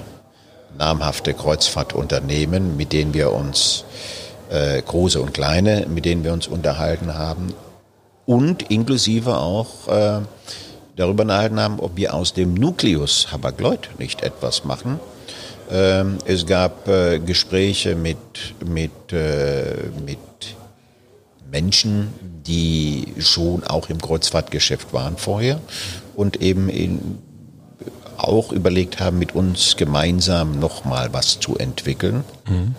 namhafte Kreuzfahrtunternehmen, mit denen wir uns, äh, große und kleine, mit denen wir uns unterhalten haben und inklusive auch äh, darüber nachgedacht haben, ob wir aus dem Nukleus Habak-Lloyd nicht etwas machen. Ähm, es gab äh, Gespräche mit, mit, äh, mit Menschen, die schon auch im Kreuzfahrtgeschäft waren vorher und eben in, auch überlegt haben, mit uns gemeinsam nochmal was zu entwickeln. Mhm.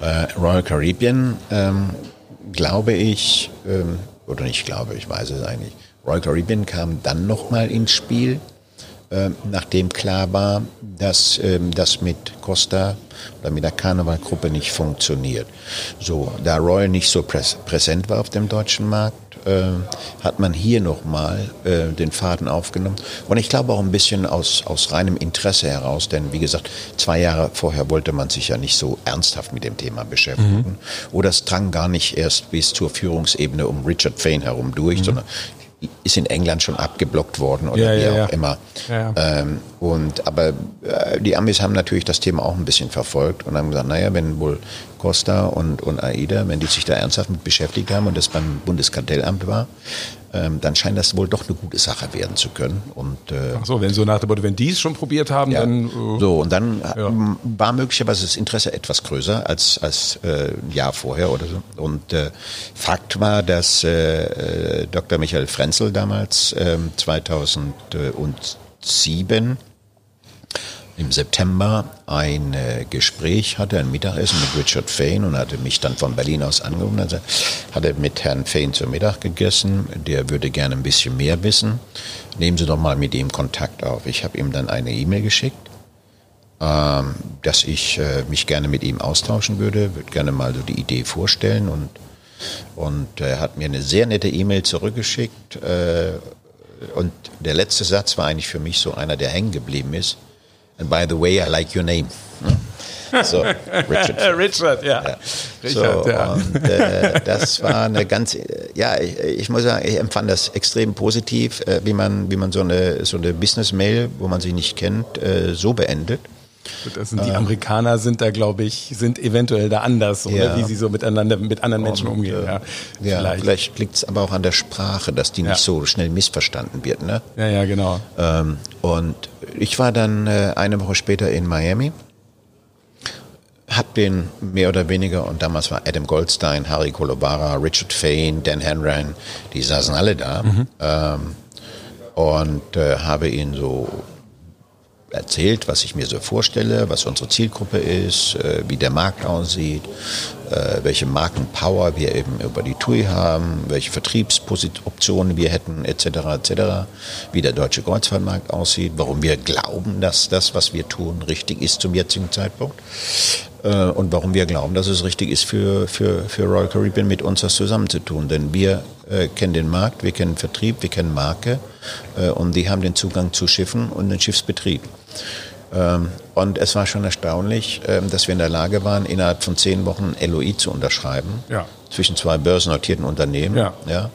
Äh, Royal Caribbean, ähm, glaube ich, ähm, oder nicht glaube, ich weiß es eigentlich, Royal Caribbean kam dann nochmal ins Spiel, äh, nachdem klar war, dass ähm, das mit Costa oder mit der Karnevalgruppe nicht funktioniert. So, da Royal nicht so präsent war auf dem deutschen Markt, äh, hat man hier nochmal äh, den Faden aufgenommen. Und ich glaube auch ein bisschen aus, aus reinem Interesse heraus, denn wie gesagt, zwei Jahre vorher wollte man sich ja nicht so ernsthaft mit dem Thema beschäftigen. Mhm. Oder es drang gar nicht erst bis zur Führungsebene um Richard Fane herum durch, mhm. sondern ist in England schon abgeblockt worden oder ja, wie ja, auch ja. immer. Ähm, und aber äh, die Amis haben natürlich das Thema auch ein bisschen verfolgt und haben gesagt, naja, wenn wohl Costa und, und AIDA, wenn die sich da ernsthaft mit beschäftigt haben und das beim Bundeskartellamt war, ähm, dann scheint das wohl doch eine gute Sache werden zu können. Und, äh, Ach so, wenn so nach dem Motto, wenn die es schon probiert haben, ja, dann. Äh, so, und dann ja. war möglicherweise das Interesse etwas größer als, als äh, ein Jahr vorher oder so. Und äh, Fakt war, dass äh, äh Dr. Michael Frenzel damals äh, 2007 im September ein äh, Gespräch hatte, ein Mittagessen mit Richard Fain und hatte mich dann von Berlin aus angerufen. Also hatte mit Herrn Fain zu Mittag gegessen. Der würde gerne ein bisschen mehr wissen. Nehmen Sie doch mal mit ihm Kontakt auf. Ich habe ihm dann eine E-Mail geschickt, ähm, dass ich äh, mich gerne mit ihm austauschen würde, würde gerne mal so die Idee vorstellen und und er hat mir eine sehr nette E-Mail zurückgeschickt. Äh, und der letzte Satz war eigentlich für mich so einer, der hängen geblieben ist. And by the way, I like your name. So, Richard. Richard, ja. ja. Richard, so, ja. Und, äh, das war eine ganz, ja, ich, ich, muss sagen, ich empfand das extrem positiv, äh, wie man, wie man so eine, so eine Business-Mail, wo man sie nicht kennt, äh, so beendet. Sind die ähm. Amerikaner sind da, glaube ich, sind eventuell da anders, oder ja. wie sie so miteinander, mit anderen Menschen Und, umgehen. Ja, ja vielleicht, vielleicht liegt es aber auch an der Sprache, dass die nicht so schnell missverstanden wird. Ne? Ja, ja, genau. Ähm, und ich war dann äh, eine Woche später in Miami, hab den mehr oder weniger, und damals war Adam Goldstein, Harry Kolobara, Richard Fain, Dan Henran, die saßen alle da. Mhm. Ähm, und äh, habe ihn so erzählt, was ich mir so vorstelle, was unsere Zielgruppe ist, äh, wie der Markt aussieht, äh, welche Markenpower wir eben über die TUI haben, welche Vertriebsoptionen wir hätten, etc., etc., wie der deutsche Kreuzfahrtmarkt aussieht, warum wir glauben, dass das, was wir tun, richtig ist zum jetzigen Zeitpunkt äh, und warum wir glauben, dass es richtig ist für, für, für Royal Caribbean mit uns das zusammenzutun. Denn wir äh, kennen den Markt, wir kennen Vertrieb, wir kennen Marke äh, und die haben den Zugang zu Schiffen und den Schiffsbetrieb. Ähm, und es war schon erstaunlich, ähm, dass wir in der Lage waren, innerhalb von zehn Wochen LOI zu unterschreiben. Ja zwischen zwei börsennotierten Unternehmen. Ja. Ja,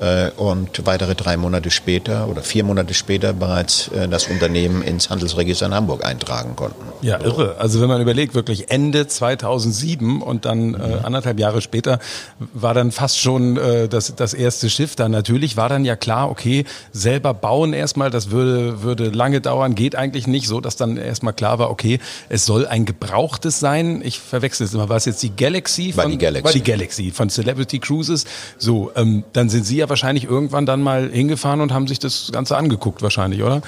äh, und weitere drei Monate später oder vier Monate später bereits äh, das Unternehmen ins Handelsregister in Hamburg eintragen konnten. Ja, so. irre. Also wenn man überlegt, wirklich Ende 2007 und dann äh, mhm. anderthalb Jahre später war dann fast schon äh, das, das erste Schiff da. Natürlich war dann ja klar, okay, selber bauen erstmal, das würde, würde lange dauern, geht eigentlich nicht, so dass dann erstmal klar war, okay, es soll ein gebrauchtes sein. Ich verwechsel es immer. War es jetzt die Galaxy? Von, war die Galaxy. War die Galaxy von Celebrity Cruises. So, ähm, dann sind Sie ja wahrscheinlich irgendwann dann mal hingefahren und haben sich das Ganze angeguckt, wahrscheinlich, oder?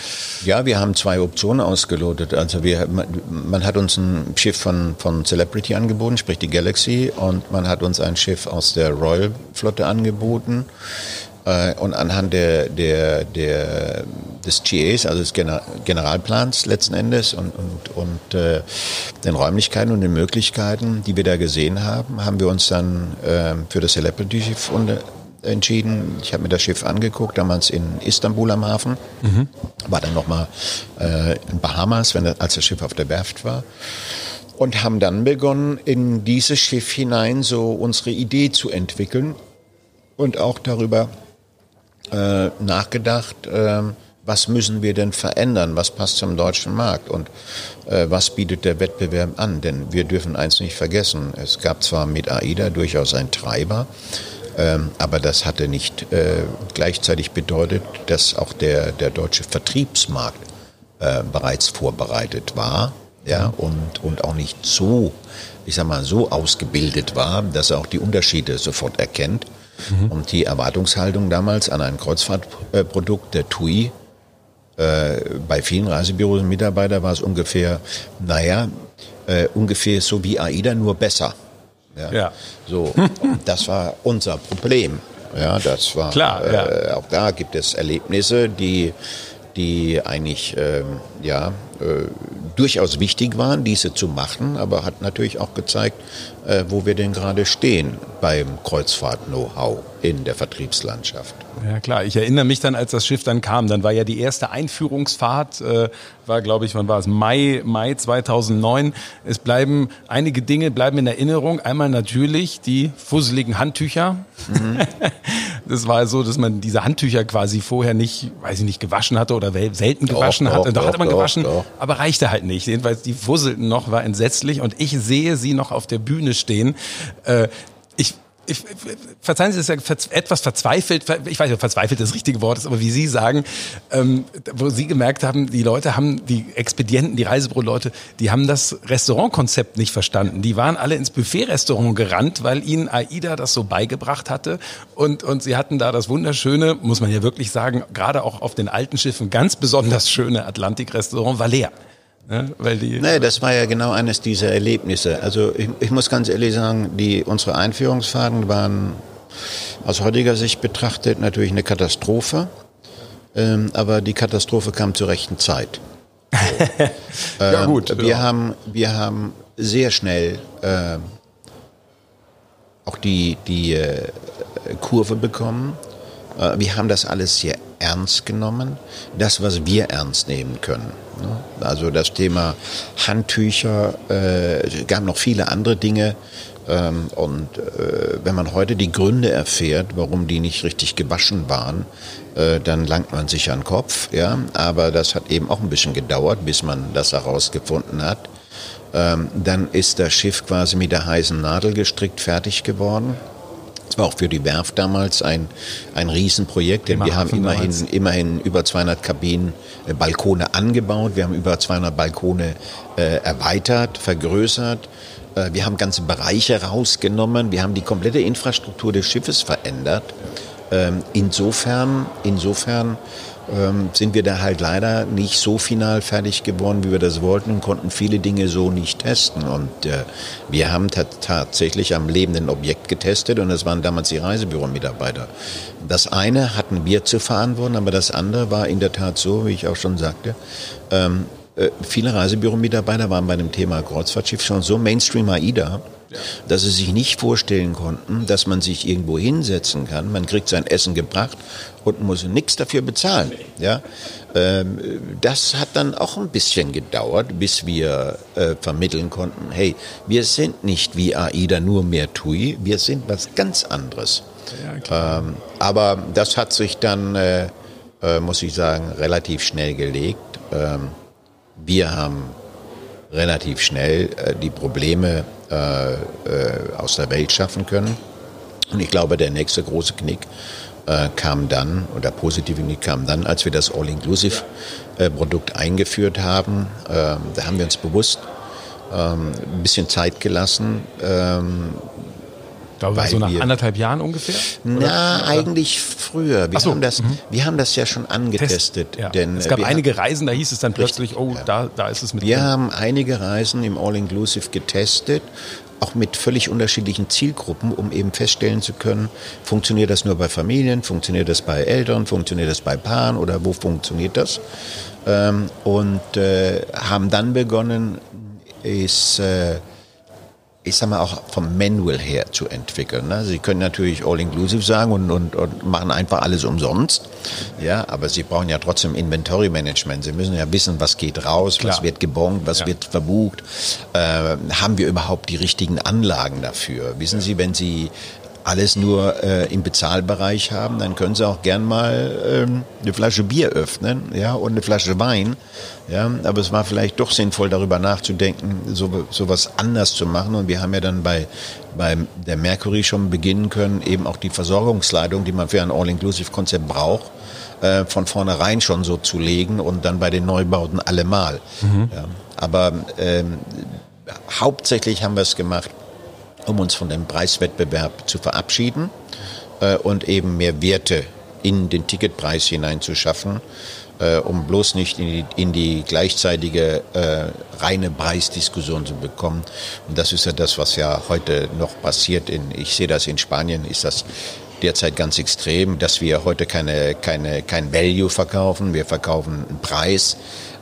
Ja, wir haben zwei Optionen ausgelotet. Also wir, man hat uns ein Schiff von, von Celebrity angeboten, sprich die Galaxy, und man hat uns ein Schiff aus der Royal Flotte angeboten. Äh, und anhand der, der, der, des GAs, also des Generalplans letzten Endes und, und, und äh, den Räumlichkeiten und den Möglichkeiten, die wir da gesehen haben, haben wir uns dann äh, für das Celebrity-Schiff entschieden. Ich habe mir das Schiff angeguckt, damals in Istanbul am Hafen. Mhm. War dann nochmal äh, in Bahamas, wenn, als das Schiff auf der Werft war. Und haben dann begonnen, in dieses Schiff hinein so unsere Idee zu entwickeln und auch darüber äh, nachgedacht, äh, was müssen wir denn verändern, was passt zum deutschen Markt und äh, was bietet der Wettbewerb an. Denn wir dürfen eins nicht vergessen, es gab zwar mit AIDA durchaus einen Treiber, ähm, aber das hatte nicht äh, gleichzeitig bedeutet, dass auch der, der deutsche Vertriebsmarkt äh, bereits vorbereitet war ja, und, und auch nicht so, ich sag mal, so ausgebildet war, dass er auch die Unterschiede sofort erkennt. Mhm. Und die Erwartungshaltung damals an ein Kreuzfahrtprodukt der TUI äh, bei vielen Reisebüros und Mitarbeitern war es ungefähr, naja, äh, ungefähr so wie AIDA, nur besser. Ja. ja. So, das war unser Problem. Ja, das war klar. Ja. Äh, auch da gibt es Erlebnisse, die die eigentlich ähm, ja, äh, durchaus wichtig waren, diese zu machen, aber hat natürlich auch gezeigt, wo wir denn gerade stehen beim Kreuzfahrt-Know-how in der Vertriebslandschaft. Ja klar, ich erinnere mich dann, als das Schiff dann kam, dann war ja die erste Einführungsfahrt, äh, war glaube ich, wann war es, Mai, Mai 2009. Es bleiben, einige Dinge bleiben in Erinnerung. Einmal natürlich die fusseligen Handtücher. Mhm. Das war so, dass man diese Handtücher quasi vorher nicht, weiß ich nicht, gewaschen hatte oder selten gewaschen doch, hatte. Doch, doch hatte man doch, gewaschen, aber reichte halt nicht. Jedenfalls, die fusselten noch, war entsetzlich und ich sehe sie noch auf der Bühne stehen. Äh, ich verzeihen Sie, das ist ja etwas verzweifelt, ich weiß nicht, ob verzweifelt das richtige Wort ist, aber wie Sie sagen, ähm, wo Sie gemerkt haben, die Leute haben, die Expedienten, die Reisebüro-Leute, die haben das Restaurantkonzept nicht verstanden. Die waren alle ins Buffet-Restaurant gerannt, weil ihnen AIDA das so beigebracht hatte und, und sie hatten da das wunderschöne, muss man ja wirklich sagen, gerade auch auf den alten Schiffen, ganz besonders schöne Atlantik-Restaurant Valer. Ne? Weil die nee, das war ja genau eines dieser Erlebnisse. Also ich, ich muss ganz ehrlich sagen, die, unsere Einführungsfahrten waren aus heutiger Sicht betrachtet natürlich eine Katastrophe. Ähm, aber die Katastrophe kam zur rechten Zeit. So. ja, ähm, gut. Wir, ja. haben, wir haben sehr schnell äh, auch die, die äh, Kurve bekommen. Äh, wir haben das alles sehr ernst genommen. Das, was wir ernst nehmen können. Ne? Also das Thema Handtücher, äh, es gab noch viele andere Dinge. Ähm, und äh, wenn man heute die Gründe erfährt, warum die nicht richtig gewaschen waren, äh, dann langt man sich an den Kopf. Aber das hat eben auch ein bisschen gedauert, bis man das herausgefunden hat. Ähm, dann ist das Schiff quasi mit der heißen Nadel gestrickt fertig geworden. Das war auch für die Werft damals ein, ein Riesenprojekt, denn wir haben immerhin, immerhin über 200 Kabinen, äh, Balkone angebaut, wir haben über 200 Balkone äh, erweitert, vergrößert. Äh, wir haben ganze Bereiche rausgenommen, wir haben die komplette Infrastruktur des Schiffes verändert. Ähm, insofern, insofern ähm, sind wir da halt leider nicht so final fertig geworden, wie wir das wollten und konnten viele Dinge so nicht testen. Und äh, wir haben tatsächlich am lebenden Objekt getestet und das waren damals die Reisebüro-Mitarbeiter. Das eine hatten wir zu verantworten, aber das andere war in der Tat so, wie ich auch schon sagte, ähm, äh, viele Reisebüro-Mitarbeiter waren bei dem Thema Kreuzfahrtschiff schon so Mainstream AIDA, dass sie sich nicht vorstellen konnten, dass man sich irgendwo hinsetzen kann, man kriegt sein Essen gebracht und muss nichts dafür bezahlen. Ja? Ähm, das hat dann auch ein bisschen gedauert, bis wir äh, vermitteln konnten, hey, wir sind nicht wie AIDA nur mehr TUI, wir sind was ganz anderes. Ja, ähm, aber das hat sich dann, äh, äh, muss ich sagen, relativ schnell gelegt. Ähm, wir haben relativ schnell äh, die Probleme äh, äh, aus der Welt schaffen können. Und ich glaube, der nächste große Knick äh, kam dann, oder positive Knick kam dann, als wir das All-Inclusive-Produkt eingeführt haben. Ähm, da haben wir uns bewusst ähm, ein bisschen Zeit gelassen, ähm, glaube, so nach wir, anderthalb Jahren ungefähr? Na, oder? eigentlich früher. Wir, so, haben das, mhm. wir haben das ja schon angetestet. Test, ja. denn es gab einige haben, Reisen, da hieß es dann plötzlich, richtig, oh, ja. da, da ist es mit Wir drin. haben einige Reisen im All-Inclusive getestet auch mit völlig unterschiedlichen Zielgruppen, um eben feststellen zu können, funktioniert das nur bei Familien, funktioniert das bei Eltern, funktioniert das bei Paaren oder wo funktioniert das? Ähm, und äh, haben dann begonnen, ist äh, ich sag mal, auch vom Manual her zu entwickeln. Ne? Sie können natürlich All-Inclusive sagen und, und, und machen einfach alles umsonst. Ja, aber Sie brauchen ja trotzdem Inventory Management. Sie müssen ja wissen, was geht raus, Klar. was wird gebongt, was ja. wird verbucht. Äh, haben wir überhaupt die richtigen Anlagen dafür? Wissen Sie, wenn Sie alles nur äh, im Bezahlbereich haben, dann können Sie auch gern mal ähm, eine Flasche Bier öffnen, ja, und eine Flasche Wein, ja. Aber es war vielleicht doch sinnvoll, darüber nachzudenken, so sowas anders zu machen. Und wir haben ja dann bei bei der Mercury schon beginnen können, eben auch die Versorgungsleitung, die man für ein All-Inclusive-Konzept braucht, äh, von vornherein schon so zu legen und dann bei den Neubauten allemal. Mhm. Ja. Aber ähm, hauptsächlich haben wir es gemacht um uns von dem Preiswettbewerb zu verabschieden äh, und eben mehr Werte in den Ticketpreis hineinzuschaffen, äh, um bloß nicht in die, in die gleichzeitige äh, reine Preisdiskussion zu bekommen. Und das ist ja das, was ja heute noch passiert. In, ich sehe das in Spanien, ist das derzeit ganz extrem, dass wir heute keine, keine, kein Value verkaufen, wir verkaufen einen Preis,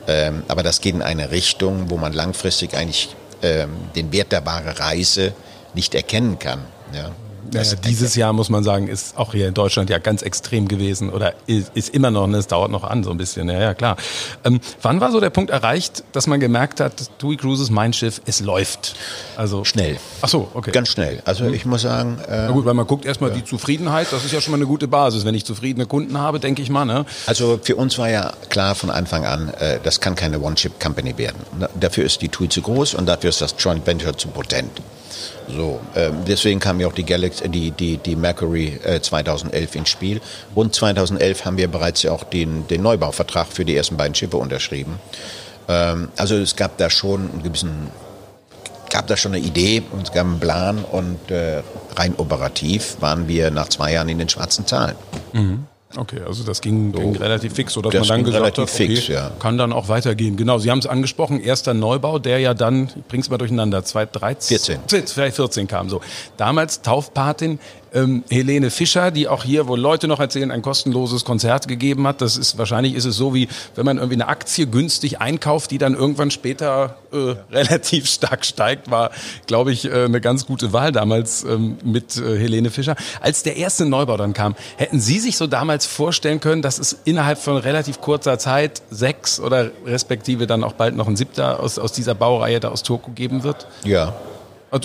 ähm, aber das geht in eine Richtung, wo man langfristig eigentlich ähm, den Wert der wahre Reise nicht erkennen kann. Ja. Naja, dieses Jahr muss man sagen, ist auch hier in Deutschland ja ganz extrem gewesen oder ist, ist immer noch, ne, es dauert noch an so ein bisschen, ja, ja klar. Ähm, wann war so der Punkt erreicht, dass man gemerkt hat, TUI Cruises, mein Schiff, es läuft? Also schnell. Ach so, okay. Ganz schnell. Also mhm. ich muss sagen. Äh, Na gut, weil man guckt erstmal ja. die Zufriedenheit, das ist ja schon mal eine gute Basis. Wenn ich zufriedene Kunden habe, denke ich mal. Ne? Also für uns war ja klar von Anfang an, äh, das kann keine One-Ship-Company werden. Dafür ist die TUI zu groß und dafür ist das Joint Venture zu potent. So, äh, deswegen kam ja auch die, Galaxy, die, die, die Mercury äh, 2011 ins Spiel. Und 2011 haben wir bereits ja auch den, den Neubauvertrag für die ersten beiden Schiffe unterschrieben. Ähm, also es gab da schon einen gewissen gab da schon eine Idee und es gab einen Plan und äh, rein operativ waren wir nach zwei Jahren in den schwarzen Zahlen. Mhm. Okay, also das ging, so, ging relativ fix, sodass man dann gesagt hat, okay, fix, ja. kann dann auch weitergehen. Genau, Sie haben es angesprochen, erster Neubau, der ja dann, ich bring's mal durcheinander, 2013, 14. Vielleicht 14 kam so. Damals Taufpatin ähm, Helene Fischer, die auch hier, wo Leute noch erzählen, ein kostenloses Konzert gegeben hat. Das ist wahrscheinlich ist es so wie, wenn man irgendwie eine Aktie günstig einkauft, die dann irgendwann später äh, relativ stark steigt, war, glaube ich, äh, eine ganz gute Wahl damals ähm, mit äh, Helene Fischer. Als der erste Neubau dann kam, hätten Sie sich so damals vorstellen können, dass es innerhalb von relativ kurzer Zeit sechs oder respektive dann auch bald noch ein siebter aus, aus dieser Baureihe da aus Turku geben wird? Ja,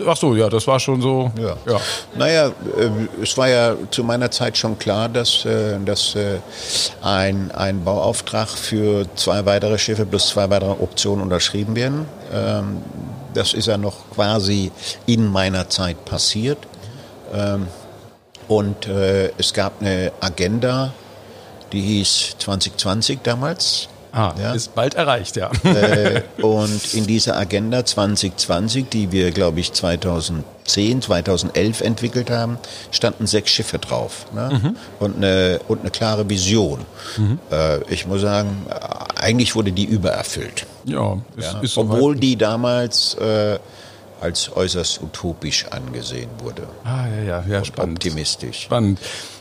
ach so, ja, das war schon so. Ja. ja. Naja, äh, es war ja zu meiner Zeit schon klar, dass, äh, dass äh, ein, ein Bauauftrag für zwei weitere Schiffe plus zwei weitere Optionen unterschrieben werden. Ähm, das ist ja noch quasi in meiner Zeit passiert. Ähm, und es gab eine Agenda, die hieß 2020 damals. Ah, ja. ist bald erreicht, ja. Äh, und in dieser Agenda 2020, die wir, glaube ich, 2010, 2011 entwickelt haben, standen sechs Schiffe drauf ne? mhm. und, eine, und eine klare Vision. Mhm. Äh, ich muss sagen, eigentlich wurde die übererfüllt. Ja, ist, ja. Ist Obwohl die damals äh, als äußerst utopisch angesehen wurde. Ah, ja, ja, ja, spannend. Optimistisch. Spannend.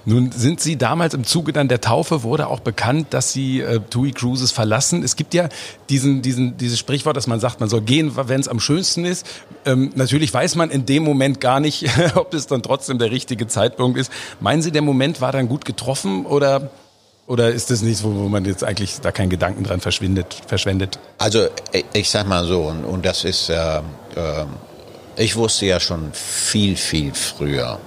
Nun sind Sie damals im Zuge dann der Taufe wurde auch bekannt, dass Sie äh, TUI Cruises verlassen. Es gibt ja diesen, diesen, dieses Sprichwort, dass man sagt, man soll gehen, wenn es am schönsten ist. Ähm, natürlich weiß man in dem Moment gar nicht, ob es dann trotzdem der richtige Zeitpunkt ist. Meinen Sie, der Moment war dann gut getroffen oder oder ist das nichts, wo, wo man jetzt eigentlich da keinen Gedanken dran verschwindet, verschwendet? Also ich sag mal so, und, und das ist, äh, äh, ich wusste ja schon viel, viel früher.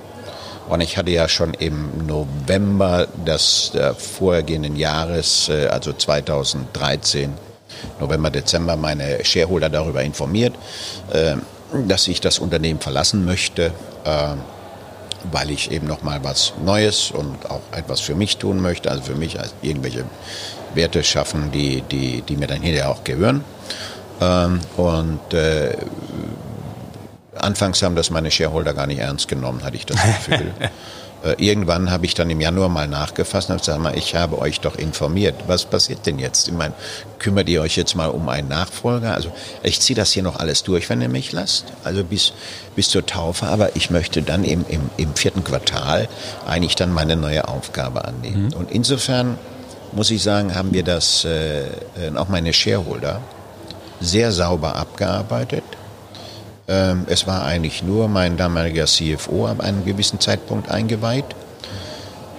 Und ich hatte ja schon im November des äh, vorhergehenden Jahres, äh, also 2013, November, Dezember, meine Shareholder darüber informiert, äh, dass ich das Unternehmen verlassen möchte. Äh, weil ich eben noch mal was Neues und auch etwas für mich tun möchte, also für mich als irgendwelche Werte schaffen, die, die, die mir dann hinterher auch gehören. Ähm, und äh, anfangs haben das meine Shareholder gar nicht ernst genommen, hatte ich das Gefühl. Äh, irgendwann habe ich dann im Januar mal nachgefasst und habe gesagt, ich habe euch doch informiert. Was passiert denn jetzt? Ich meine, kümmert ihr euch jetzt mal um einen Nachfolger? Also ich ziehe das hier noch alles durch, wenn ihr mich lasst. Also bis, bis zur Taufe. Aber ich möchte dann im, im, im vierten Quartal eigentlich dann meine neue Aufgabe annehmen. Mhm. Und insofern muss ich sagen, haben wir das, äh, äh auch meine Shareholder, sehr sauber abgearbeitet es war eigentlich nur mein damaliger CFO ab einem gewissen Zeitpunkt eingeweiht.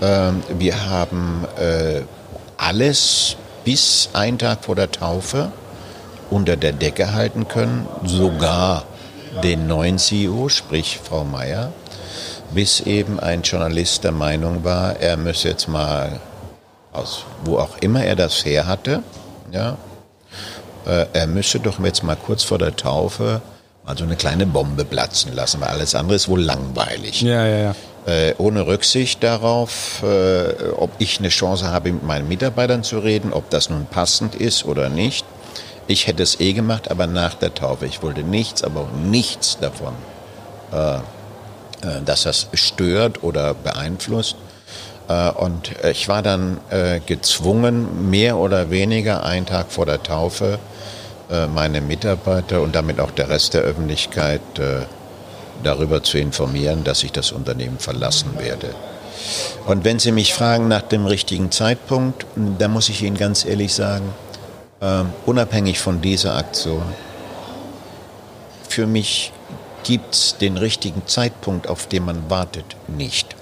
Ähm, wir haben äh, alles bis einen Tag vor der Taufe unter der Decke halten können, sogar den neuen CEO, sprich Frau Meier, bis eben ein Journalist der Meinung war, er müsse jetzt mal, aus wo auch immer er das her hatte, ja, äh, er müsse doch jetzt mal kurz vor der Taufe also eine kleine Bombe platzen lassen, weil alles andere ist wohl langweilig. Ja, ja, ja. Äh, ohne Rücksicht darauf, äh, ob ich eine Chance habe, mit meinen Mitarbeitern zu reden, ob das nun passend ist oder nicht. Ich hätte es eh gemacht, aber nach der Taufe. Ich wollte nichts, aber auch nichts davon, äh, äh dass das stört oder beeinflusst. Äh, und ich war dann äh, gezwungen, mehr oder weniger einen Tag vor der Taufe meine Mitarbeiter und damit auch der Rest der Öffentlichkeit äh, darüber zu informieren, dass ich das Unternehmen verlassen werde. Und wenn Sie mich fragen nach dem richtigen Zeitpunkt, dann muss ich Ihnen ganz ehrlich sagen, äh, unabhängig von dieser Aktion, für mich gibt es den richtigen Zeitpunkt, auf den man wartet, nicht.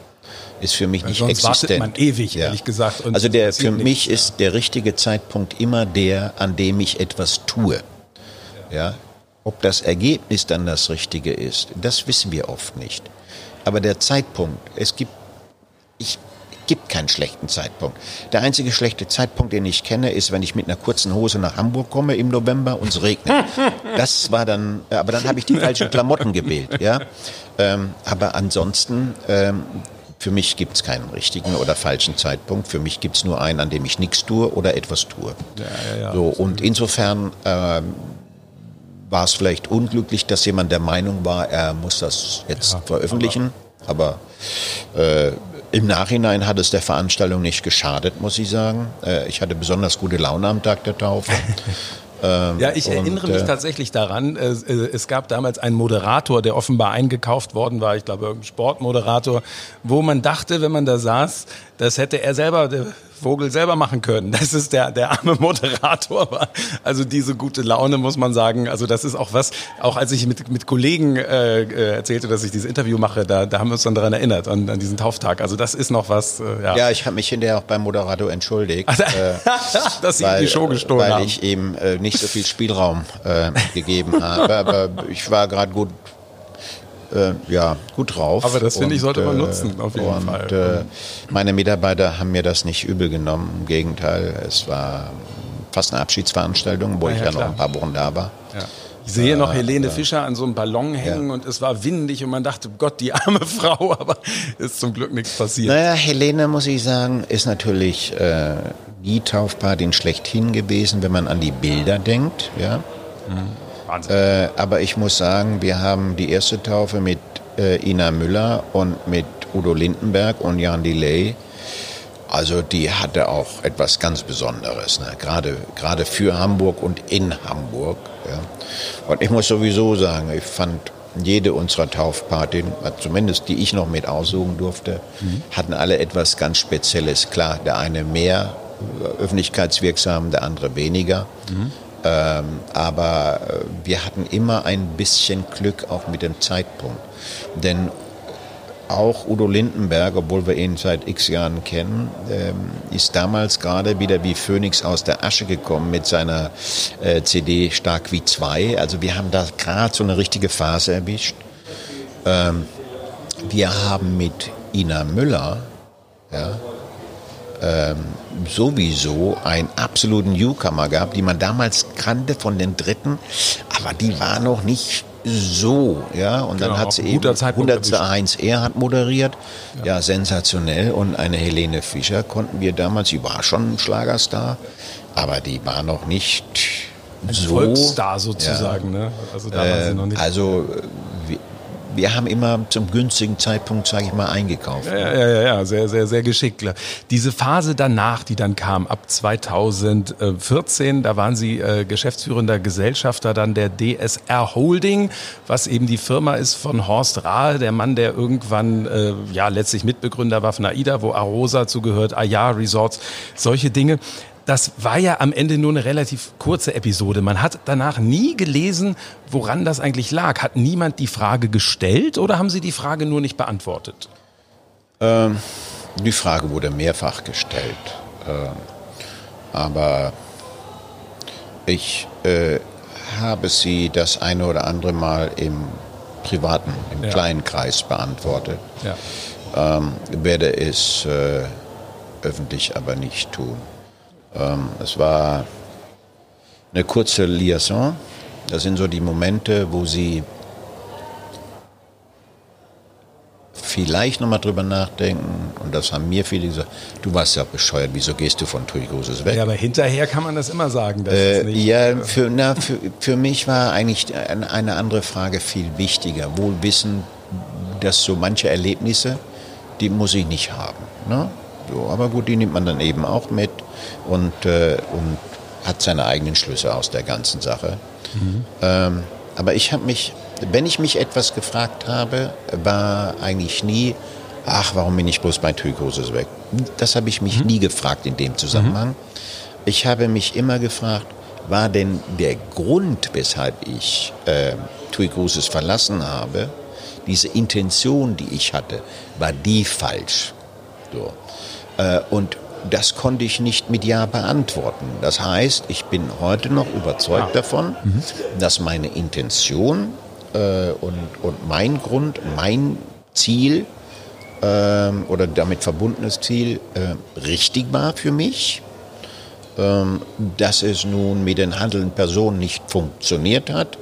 Ist für mich nicht sonst existent. Wartet man ewig, ja. ehrlich gesagt. also der, für mich nichts, ist der richtige Zeitpunkt immer der, an dem ich etwas tue. Ja, ob das Ergebnis dann das Richtige ist, das wissen wir oft nicht. Aber der Zeitpunkt, es gibt, ich, gibt keinen schlechten Zeitpunkt. Der einzige schlechte Zeitpunkt, den ich kenne, ist, wenn ich mit einer kurzen Hose nach Hamburg komme im November und es regnet. Das war dann, aber dann habe ich die falschen Klamotten gewählt, ja. Ähm, aber ansonsten, ähm, für mich gibt es keinen richtigen oder falschen Zeitpunkt. Für mich gibt es nur einen, an dem ich nichts tue oder etwas tue. Ja, ja, ja, so, und insofern ähm, war es vielleicht unglücklich, dass jemand der Meinung war, er muss das jetzt veröffentlichen. Aber, aber äh, im Nachhinein hat es der Veranstaltung nicht geschadet, muss ich sagen. Äh, ich hatte besonders gute Laune am Tag der Taufe. Ähm, ja, ich und, erinnere mich äh, tatsächlich daran, äh, äh, es gab damals einen Moderator, der offenbar eingekauft worden war, ich glaube irgendein Sportmoderator, wo man dachte, wenn man da saß, das hätte er selber, der Vogel selber machen können. Das ist der, der arme Moderator. Also diese gute Laune muss man sagen. Also das ist auch was, auch als ich mit, mit Kollegen äh, äh, erzählte, dass ich dieses Interview mache, da, da haben wir uns dann daran erinnert, an, an diesen Tauftag. Also das ist noch was, äh, ja. Ja, ich habe mich hinterher auch beim Moderator entschuldigt. äh, dass Sie weil, die Show gestohlen weil haben. Weil ich ihm äh, nicht so viel Spielraum äh, gegeben habe. Aber ich war gerade gut äh, ja, gut drauf. Aber das finde ich, sollte man äh, nutzen, auf jeden und, Fall. Äh, meine Mitarbeiter haben mir das nicht übel genommen. Im Gegenteil, es war fast eine Abschiedsveranstaltung, wo ja, ich ja, noch ein paar Wochen da war. Ja. Ich sehe noch Helene äh, Fischer an so einem Ballon hängen ja. und es war windig und man dachte, Gott, die arme Frau, aber ist zum Glück nichts passiert. Naja, Helene, muss ich sagen, ist natürlich äh, die Taufpatin schlechthin gewesen, wenn man an die Bilder denkt. Ja. Mhm. Wahnsinn. Äh, aber ich muss sagen, wir haben die erste Taufe mit äh, Ina Müller und mit Udo Lindenberg und Jan Delay. Also die hatte auch etwas ganz Besonderes, ne? gerade, gerade für Hamburg und in Hamburg. Ja. Und ich muss sowieso sagen, ich fand jede unserer Taufpatin, zumindest die ich noch mit aussuchen durfte, mhm. hatten alle etwas ganz Spezielles. Klar, der eine mehr öffentlichkeitswirksam, der andere weniger. Mhm. Ähm, aber äh, wir hatten immer ein bisschen Glück auch mit dem Zeitpunkt. Denn auch Udo Lindenberg, obwohl wir ihn seit x Jahren kennen, ähm, ist damals gerade wieder wie Phoenix aus der Asche gekommen mit seiner äh, CD Stark wie zwei. Also wir haben da gerade so eine richtige Phase erwischt. Ähm, wir haben mit Ina Müller, ja, ähm, sowieso einen absoluten Newcomer gehabt, die man damals kannte von den Dritten, aber die war noch nicht so, ja, und dann genau, hat sie eben 101 er hat moderiert, ja. ja. sensationell und eine Helene Fischer konnten wir damals, sie war schon ein Schlagerstar, aber die war noch nicht ein so Volksstar sozusagen, ja. ne? Also da war sie noch nicht. Also wir haben immer zum günstigen Zeitpunkt, sage ich mal, eingekauft. Ja, ja, ja, ja, sehr, sehr, sehr geschickt. Diese Phase danach, die dann kam, ab 2014, da waren Sie äh, geschäftsführender Gesellschafter dann der DSR Holding, was eben die Firma ist von Horst Rahe, der Mann, der irgendwann äh, ja letztlich Mitbegründer war von AIDA, wo Arosa zugehört, Aya Resorts, solche Dinge das war ja am Ende nur eine relativ kurze Episode. Man hat danach nie gelesen, woran das eigentlich lag. Hat niemand die Frage gestellt oder haben Sie die Frage nur nicht beantwortet? Ähm, die Frage wurde mehrfach gestellt. Ähm, aber ich äh, habe sie das eine oder andere Mal im privaten, im ja. kleinen Kreis beantwortet. Ja. Ähm, werde es äh, öffentlich aber nicht tun. Ähm, es war eine kurze Liaison. Das sind so die Momente, wo sie vielleicht nochmal drüber nachdenken. Und das haben mir viele gesagt, du warst ja bescheuert, wieso gehst du von Tui Großes weg? Ja, aber hinterher kann man das immer sagen. Äh, nicht, ja, äh, für, na, für, für mich war eigentlich eine andere Frage viel wichtiger. Wohl wissen, dass so manche Erlebnisse, die muss ich nicht haben. Ne? So, aber gut, die nimmt man dann eben auch mit und, äh, und hat seine eigenen Schlüsse aus der ganzen Sache. Mhm. Ähm, aber ich habe mich, wenn ich mich etwas gefragt habe, war eigentlich nie, ach, warum bin ich bloß bei Cruises weg? Das habe ich mich mhm. nie gefragt in dem Zusammenhang. Mhm. Ich habe mich immer gefragt, war denn der Grund, weshalb ich äh, TUI Cruises verlassen habe, diese Intention, die ich hatte, war die falsch? So. Äh, und das konnte ich nicht mit Ja beantworten. Das heißt, ich bin heute noch überzeugt davon, mhm. dass meine Intention äh, und, und mein Grund, mein Ziel äh, oder damit verbundenes Ziel äh, richtig war für mich. Ähm, dass es nun mit den handelnden Personen nicht funktioniert hat,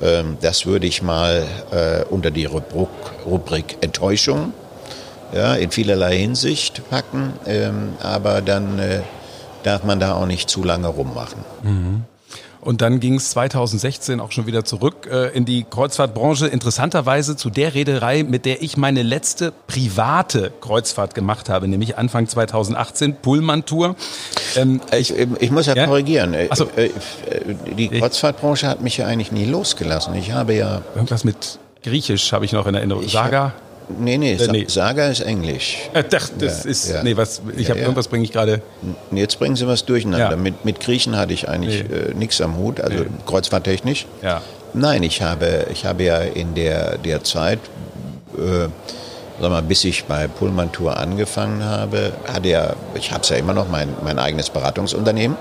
ähm, das würde ich mal äh, unter die Rubrik, Rubrik Enttäuschung ja, in vielerlei Hinsicht packen, ähm, aber dann äh, darf man da auch nicht zu lange rummachen. Mhm. Und dann ging es 2016 auch schon wieder zurück äh, in die Kreuzfahrtbranche. Interessanterweise zu der Reederei, mit der ich meine letzte private Kreuzfahrt gemacht habe, nämlich Anfang 2018, Pullman Tour. Ähm, ich, ich, muss ja, ja? korrigieren. So. Äh, äh, die Kreuzfahrtbranche hat mich ja eigentlich nie losgelassen. Ich habe ja... Irgendwas mit Griechisch habe ich noch in Erinnerung. Saga? Nee, nee, äh, nee, Saga ist Englisch. Äh, das, das ja, ist, ja. nee, was, ich ja, habe irgendwas bringe ich gerade. Jetzt bringen Sie was durcheinander. Mit, mit Griechen hatte ich eigentlich nee. äh, nichts am Hut, also nee. kreuzfahrttechnisch. Ja. Nein, ich habe, ich habe ja in der, der Zeit, äh, sag mal, bis ich bei Pullman Tour angefangen habe, hatte ja, ich habe es ja immer noch, mein, mein eigenes Beratungsunternehmen.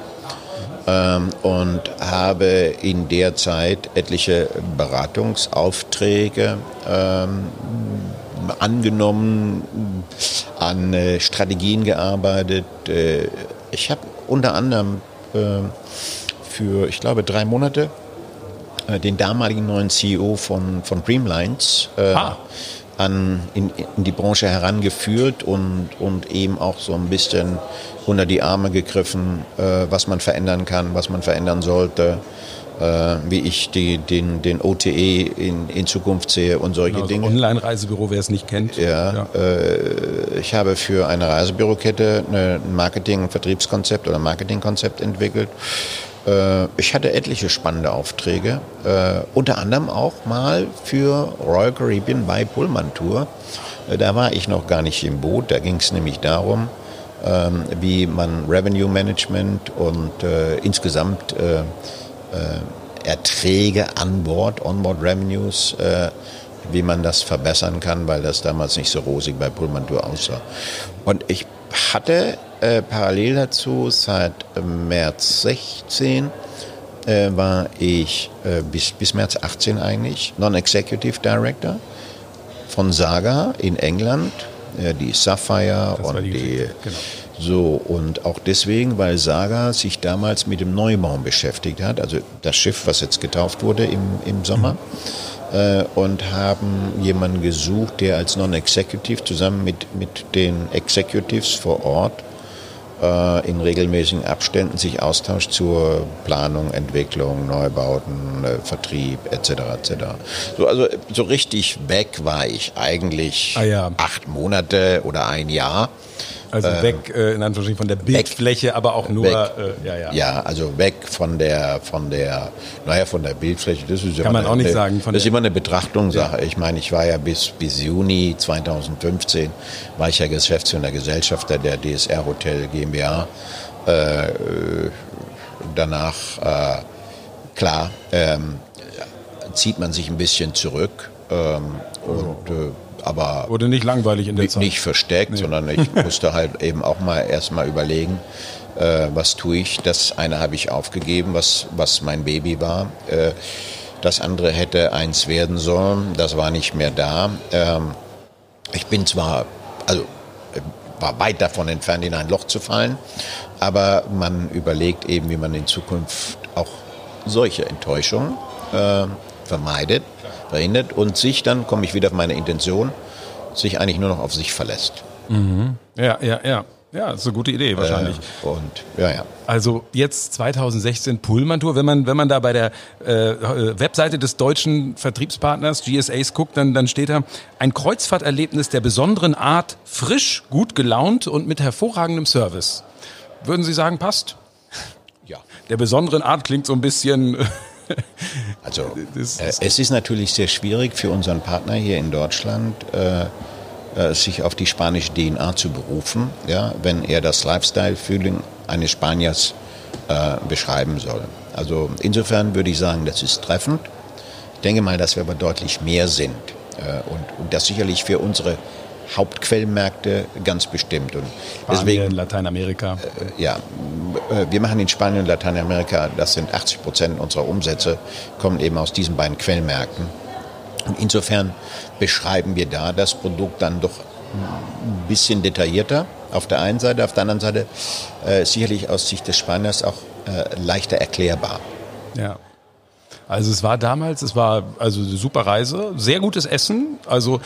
Ähm, und habe in der Zeit etliche Beratungsaufträge ähm, angenommen, an äh, Strategien gearbeitet. Äh, ich habe unter anderem äh, für, ich glaube, drei Monate äh, den damaligen neuen CEO von, von Dreamlines ah. an, in, in, die Branche herangeführt und, und eben auch so ein bisschen unter die Arme gegriffen, was man verändern kann, was man verändern sollte wie ich die, den, den OTE in, in Zukunft sehe und solche genau, Dinge. Online-Reisebüro, wer es nicht kennt. Ja, ja. Äh, ich habe für eine Reisebürokette ein Marketing- Vertriebskonzept oder Marketingkonzept entwickelt. Äh, ich hatte etliche spannende Aufträge, äh, unter anderem auch mal für Royal Caribbean bei Pullman Tour. Äh, da war ich noch gar nicht im Boot, da ging es nämlich darum, ähm, wie man Revenue Management und äh, insgesamt äh, Erträge an Bord, Onboard Revenues, äh, wie man das verbessern kann, weil das damals nicht so rosig bei Pullman Tour aussah. Und ich hatte äh, parallel dazu seit März 16 äh, war ich äh, bis, bis März 18 eigentlich Non-Executive Director von Saga in England, äh, die Sapphire das und die, die genau. So, und auch deswegen, weil Saga sich damals mit dem Neubau beschäftigt hat, also das Schiff, was jetzt getauft wurde im, im Sommer, mhm. äh, und haben jemanden gesucht, der als Non-Executive zusammen mit, mit den Executives vor Ort äh, in regelmäßigen Abständen sich austauscht zur Planung, Entwicklung, Neubauten, äh, Vertrieb etc. etc. So, also so richtig weg war ich eigentlich ah, ja. acht Monate oder ein Jahr. Also ähm, weg äh, in Anführungsstrichen von der Bildfläche, weg, aber auch nur weg, äh, ja, ja. ja, also weg von der von der naja von der Bildfläche. Das ist kann man auch nicht eine, sagen. das ist immer eine Betrachtungssache. Ja. Ich meine, ich war ja bis bis Juni 2015 war ich ja Geschäftsführer Gesellschafter der DSR Hotel GmbH. Äh, danach äh, klar ähm, zieht man sich ein bisschen zurück ähm, und äh, aber wurde nicht langweilig in der Zeit. Nicht versteckt, nee. sondern ich musste halt eben auch mal erstmal überlegen, äh, was tue ich. Das eine habe ich aufgegeben, was, was mein Baby war. Äh, das andere hätte eins werden sollen, das war nicht mehr da. Ähm, ich bin zwar, also äh, war weit davon entfernt, in ein Loch zu fallen, aber man überlegt eben, wie man in Zukunft auch solche Enttäuschungen äh, vermeidet verhindert und sich dann, komme ich wieder auf meine Intention, sich eigentlich nur noch auf sich verlässt. Mhm. Ja, ja, ja. Ja, ist eine gute Idee wahrscheinlich. Äh, und ja, ja. Also jetzt 2016 Pullman Tour. Wenn man wenn man da bei der äh, Webseite des deutschen Vertriebspartners GSAs guckt, dann dann steht da ein Kreuzfahrterlebnis der besonderen Art, frisch, gut gelaunt und mit hervorragendem Service. Würden Sie sagen, passt? Ja. Der besonderen Art klingt so ein bisschen Also äh, es ist natürlich sehr schwierig für unseren Partner hier in Deutschland, äh, äh, sich auf die spanische DNA zu berufen, ja, wenn er das Lifestyle-Feeling eines Spaniers äh, beschreiben soll. Also insofern würde ich sagen, das ist treffend. Ich denke mal, dass wir aber deutlich mehr sind äh, und, und das sicherlich für unsere Hauptquellmärkte ganz bestimmt. Und deswegen Lateinamerika. Äh, ja, äh, wir machen in Spanien und Lateinamerika, das sind 80 Prozent unserer Umsätze, kommen eben aus diesen beiden Quellmärkten. Und insofern beschreiben wir da das Produkt dann doch ein bisschen detaillierter auf der einen Seite, auf der anderen Seite äh, sicherlich aus Sicht des Spaniers auch äh, leichter erklärbar. Ja. Also es war damals, es war also eine super Reise, sehr gutes Essen, also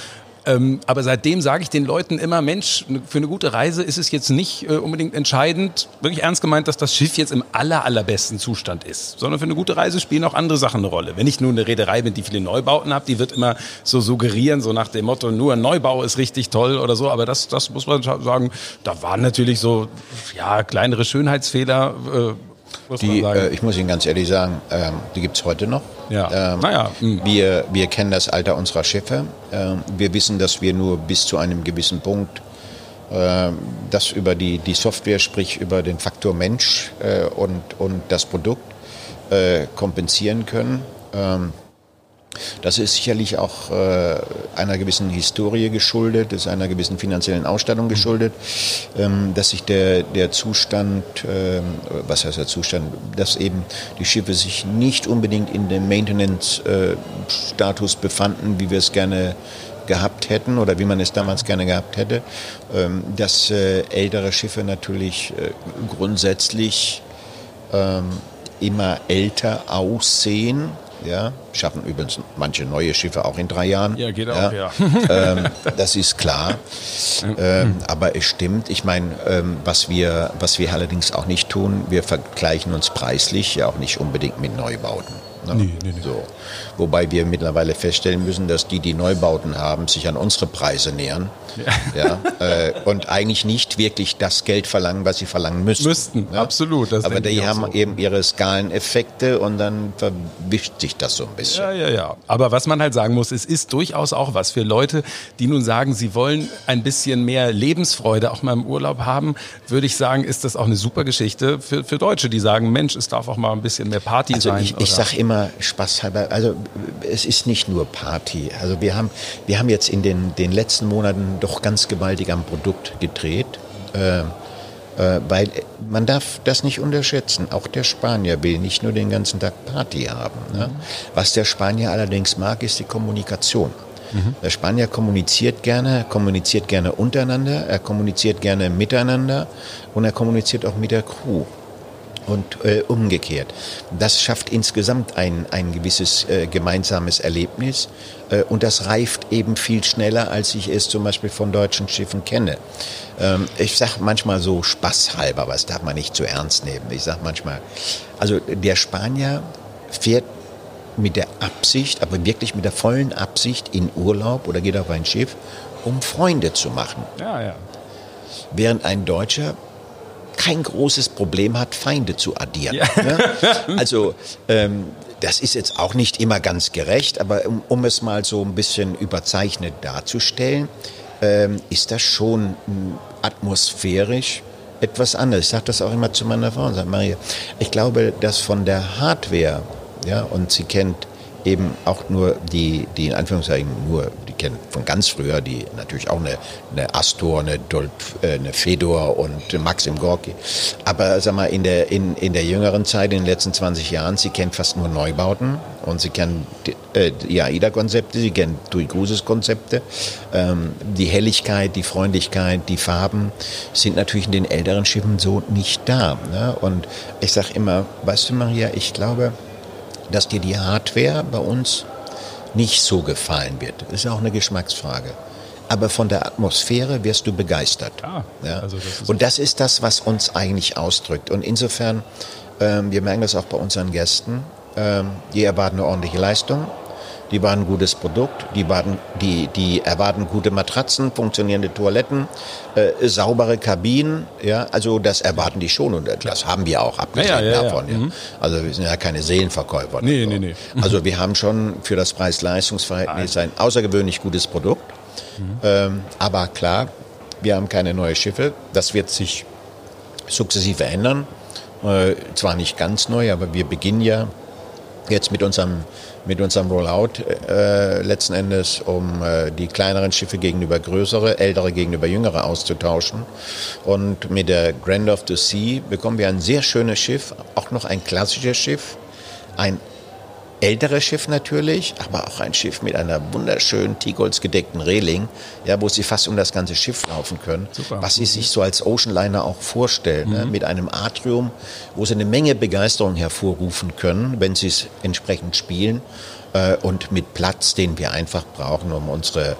ähm, aber seitdem sage ich den Leuten immer, Mensch, für eine gute Reise ist es jetzt nicht äh, unbedingt entscheidend, wirklich ernst gemeint, dass das Schiff jetzt im aller, allerbesten Zustand ist, sondern für eine gute Reise spielen auch andere Sachen eine Rolle. Wenn ich nur eine Reederei bin, die viele Neubauten hat, die wird immer so suggerieren, so nach dem Motto, nur ein Neubau ist richtig toll oder so, aber das, das muss man sagen, da waren natürlich so, ja, kleinere Schönheitsfehler, äh, muss die, äh, ich muss Ihnen ganz ehrlich sagen, ähm, die gibt es heute noch. Ja. Ähm, naja. Hm. Wir, wir kennen das Alter unserer Schiffe. Ähm, wir wissen, dass wir nur bis zu einem gewissen Punkt äh, das über die, die Software, sprich über den Faktor Mensch äh, und, und das Produkt äh, kompensieren können. Das ist sicherlich auch äh, einer gewissen Historie geschuldet, ist einer gewissen finanziellen Ausstattung geschuldet, ähm, dass sich der, der Zustand, äh, was heißt der Zustand, dass eben die Schiffe sich nicht unbedingt in dem Maintenance-Status befanden, wie wir es gerne gehabt hätten oder wie man es damals gerne gehabt hätte, ähm, dass äh, ältere Schiffe natürlich äh, grundsätzlich ähm, immer älter aussehen ja, schaffen übrigens manche neue Schiffe auch in drei Jahren. Ja, geht auch, ja. ähm, das ist klar. Ähm, aber es stimmt, ich meine, ähm, was, wir, was wir allerdings auch nicht tun, wir vergleichen uns preislich ja auch nicht unbedingt mit Neubauten. Ne? Nee, nee, nee. So. Wobei wir mittlerweile feststellen müssen, dass die, die Neubauten haben, sich an unsere Preise nähern. Ja. ja äh, und eigentlich nicht wirklich das Geld verlangen, was sie verlangen müssten. Müssten, ja? absolut. Aber die haben so. eben ihre Skaleneffekte und dann verwischt sich das so ein bisschen. Ja, ja, ja. Aber was man halt sagen muss, es ist durchaus auch was für Leute, die nun sagen, sie wollen ein bisschen mehr Lebensfreude auch mal im Urlaub haben, würde ich sagen, ist das auch eine super Geschichte für, für Deutsche, die sagen, Mensch, es darf auch mal ein bisschen mehr Party also sein. Ich, ich sage immer spaßhalber, also es ist nicht nur Party. Also wir haben, wir haben jetzt in den, den letzten Monaten doch ganz gewaltig am Produkt gedreht. Äh, äh, weil man darf das nicht unterschätzen. Auch der Spanier will nicht nur den ganzen Tag Party haben. Ne? Mhm. Was der Spanier allerdings mag, ist die Kommunikation. Mhm. Der Spanier kommuniziert gerne, kommuniziert gerne untereinander, er kommuniziert gerne miteinander und er kommuniziert auch mit der Crew und äh, umgekehrt. Das schafft insgesamt ein, ein gewisses äh, gemeinsames Erlebnis äh, und das reift eben viel schneller, als ich es zum Beispiel von deutschen Schiffen kenne. Ähm, ich sage manchmal so spaßhalber, aber das darf man nicht zu ernst nehmen. Ich sage manchmal, also der Spanier fährt mit der Absicht, aber wirklich mit der vollen Absicht in Urlaub oder geht auf ein Schiff, um Freunde zu machen. Ja, ja. Während ein Deutscher kein großes Problem hat, Feinde zu addieren. Ja. Ne? Also ähm, das ist jetzt auch nicht immer ganz gerecht, aber um, um es mal so ein bisschen überzeichnet darzustellen, ähm, ist das schon atmosphärisch etwas anderes. Ich sage das auch immer zu meiner Frau, sage Maria, ich glaube, dass von der Hardware, ja, und sie kennt eben auch nur die, die in Anführungszeichen nur, die kennen von ganz früher, die natürlich auch eine, eine Astor, eine Dolp, äh, eine Fedor und Maxim Gorki. Aber sag mal, in der, in, in der jüngeren Zeit, in den letzten 20 Jahren, sie kennt fast nur Neubauten und sie kennen die, äh, die AIDA-Konzepte, sie kennen TUI Cruises-Konzepte. Ähm, die Helligkeit, die Freundlichkeit, die Farben sind natürlich in den älteren Schiffen so nicht da. Ne? Und ich sage immer, weißt du Maria, ich glaube, dass dir die Hardware bei uns nicht so gefallen wird. Das ist auch eine Geschmacksfrage. Aber von der Atmosphäre wirst du begeistert. Ah, ja? Also das und das ist das, was uns eigentlich ausdrückt. Und insofern, ähm, wir merken das auch bei unseren Gästen, ähm, die erwarten eine ordentliche Leistung, die waren ein gutes Produkt, die, waren, die, die erwarten gute Matratzen, funktionierende Toiletten, äh, saubere Kabinen, ja, also das erwarten die schon und das haben wir auch abgesehen ja, ja, davon. Ja. Mhm. Also wir sind ja keine Seelenverkäufer. Nee, so. nee, nee. Also wir haben schon für das Preis-Leistungs-Verhältnis ein außergewöhnlich gutes Produkt. Mhm. Ähm, aber klar, wir haben keine neuen Schiffe. Das wird sich sukzessive ändern. Äh, zwar nicht ganz neu, aber wir beginnen ja jetzt mit unserem, mit unserem Rollout äh, letzten Endes, um äh, die kleineren Schiffe gegenüber größere, ältere gegenüber jüngere auszutauschen. Und mit der Grand of the Sea bekommen wir ein sehr schönes Schiff, auch noch ein klassisches Schiff, ein älteres Schiff natürlich, aber auch ein Schiff mit einer wunderschönen Tigolz gedeckten Reling, ja, wo sie fast um das ganze Schiff laufen können, Super. was sie sich so als Oceanliner auch vorstellen, ne, mhm. ne, mit einem Atrium, wo sie eine Menge Begeisterung hervorrufen können, wenn sie es entsprechend spielen äh, und mit Platz, den wir einfach brauchen, um unsere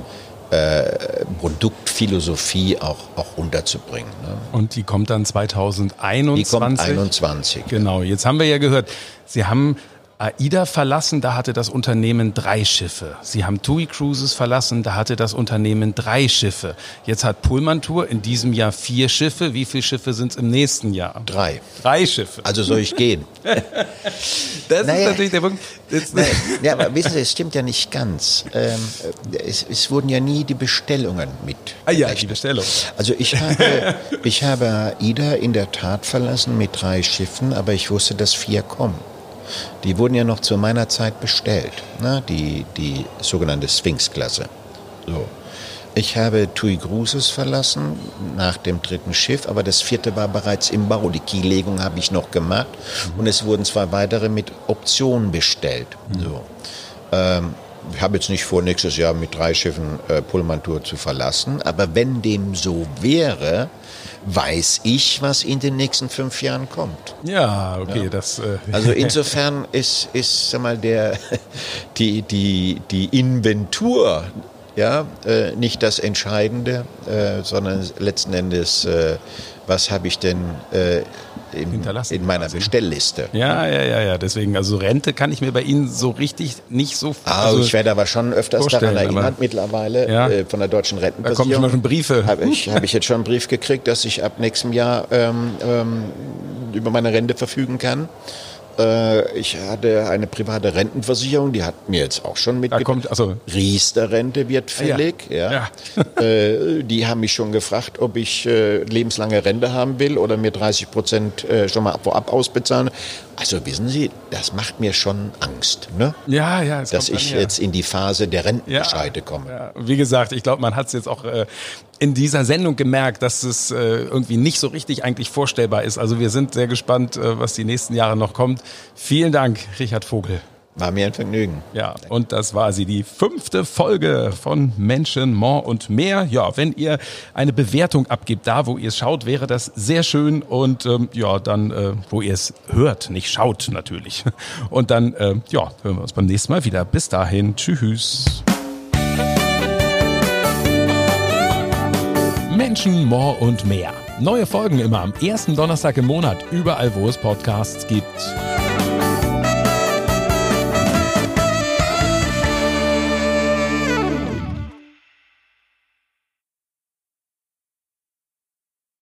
äh, Produktphilosophie auch, auch unterzubringen. Ne? Und die kommt dann 2021? Die kommt 21. Genau, jetzt haben wir ja gehört, Sie haben AIDA verlassen, da hatte das Unternehmen drei Schiffe. Sie haben TUI Cruises verlassen, da hatte das Unternehmen drei Schiffe. Jetzt hat Pullman Tour in diesem Jahr vier Schiffe. Wie viele Schiffe sind es im nächsten Jahr? Drei. Drei Schiffe. Also soll ich gehen? das naja, ist natürlich der Punkt. Naja, ja, aber wissen Sie, es stimmt ja nicht ganz. Ähm, es, es, wurden ja nie die Bestellungen mit. Ah ja, die Bestellung. Also ich habe, ich habe AIDA in der Tat verlassen mit drei Schiffen, aber ich wusste, dass vier kommen. Die wurden ja noch zu meiner Zeit bestellt, ne? die, die sogenannte Sphinx-Klasse. So. Ich habe Tui Cruises verlassen nach dem dritten Schiff, aber das vierte war bereits im Bau. Die Kiellegung habe ich noch gemacht und es wurden zwei weitere mit Option bestellt. Mhm. So. Ähm, ich habe jetzt nicht vor, nächstes Jahr mit drei Schiffen äh, Pullman Tour zu verlassen, aber wenn dem so wäre, weiß ich, was in den nächsten fünf Jahren kommt. Ja, okay, ja. das. Äh also insofern ist, ist sag mal, der, die, die, die Inventur ja, äh, nicht das Entscheidende, äh, sondern letzten Endes, äh, was habe ich denn äh, in, in meiner quasi. Bestellliste. Ja, ja, ja, ja. Deswegen, also Rente kann ich mir bei Ihnen so richtig nicht so also Ich werde aber schon öfters daran erinnert mittlerweile ja, äh, von der deutschen Rentenversicherung. Da kommen schon Briefe. Habe ich, hab ich jetzt schon einen Brief gekriegt, dass ich ab nächstem Jahr ähm, ähm, über meine Rente verfügen kann. Äh, ich hatte eine private Rentenversicherung, die hat mir jetzt auch schon mitgebracht. Also Riester-Rente wird fällig. Ja. ja. ja. Äh, die haben mich schon gefragt, ob ich äh, lebenslange Rente haben will oder mir 30 Prozent schon mal vorab ausbezahlen. Also wissen Sie, das macht mir schon Angst, ne? Ja, ja. Dass ich jetzt in die Phase der Rentenbescheide komme. Ja. Wie gesagt, ich glaube, man hat es jetzt auch äh, in dieser Sendung gemerkt, dass es äh, irgendwie nicht so richtig eigentlich vorstellbar ist. Also wir sind sehr gespannt, äh, was die nächsten Jahre noch kommt. Vielen Dank, Richard Vogel. War mir ein Vergnügen. Ja, und das war sie, die fünfte Folge von Menschen, More und mehr. Ja, wenn ihr eine Bewertung abgibt, da wo ihr es schaut, wäre das sehr schön. Und ähm, ja, dann, äh, wo ihr es hört, nicht schaut natürlich. Und dann, äh, ja, hören wir uns beim nächsten Mal wieder. Bis dahin, tschüss. Menschen, More und mehr. Neue Folgen immer am ersten Donnerstag im Monat, überall wo es Podcasts gibt.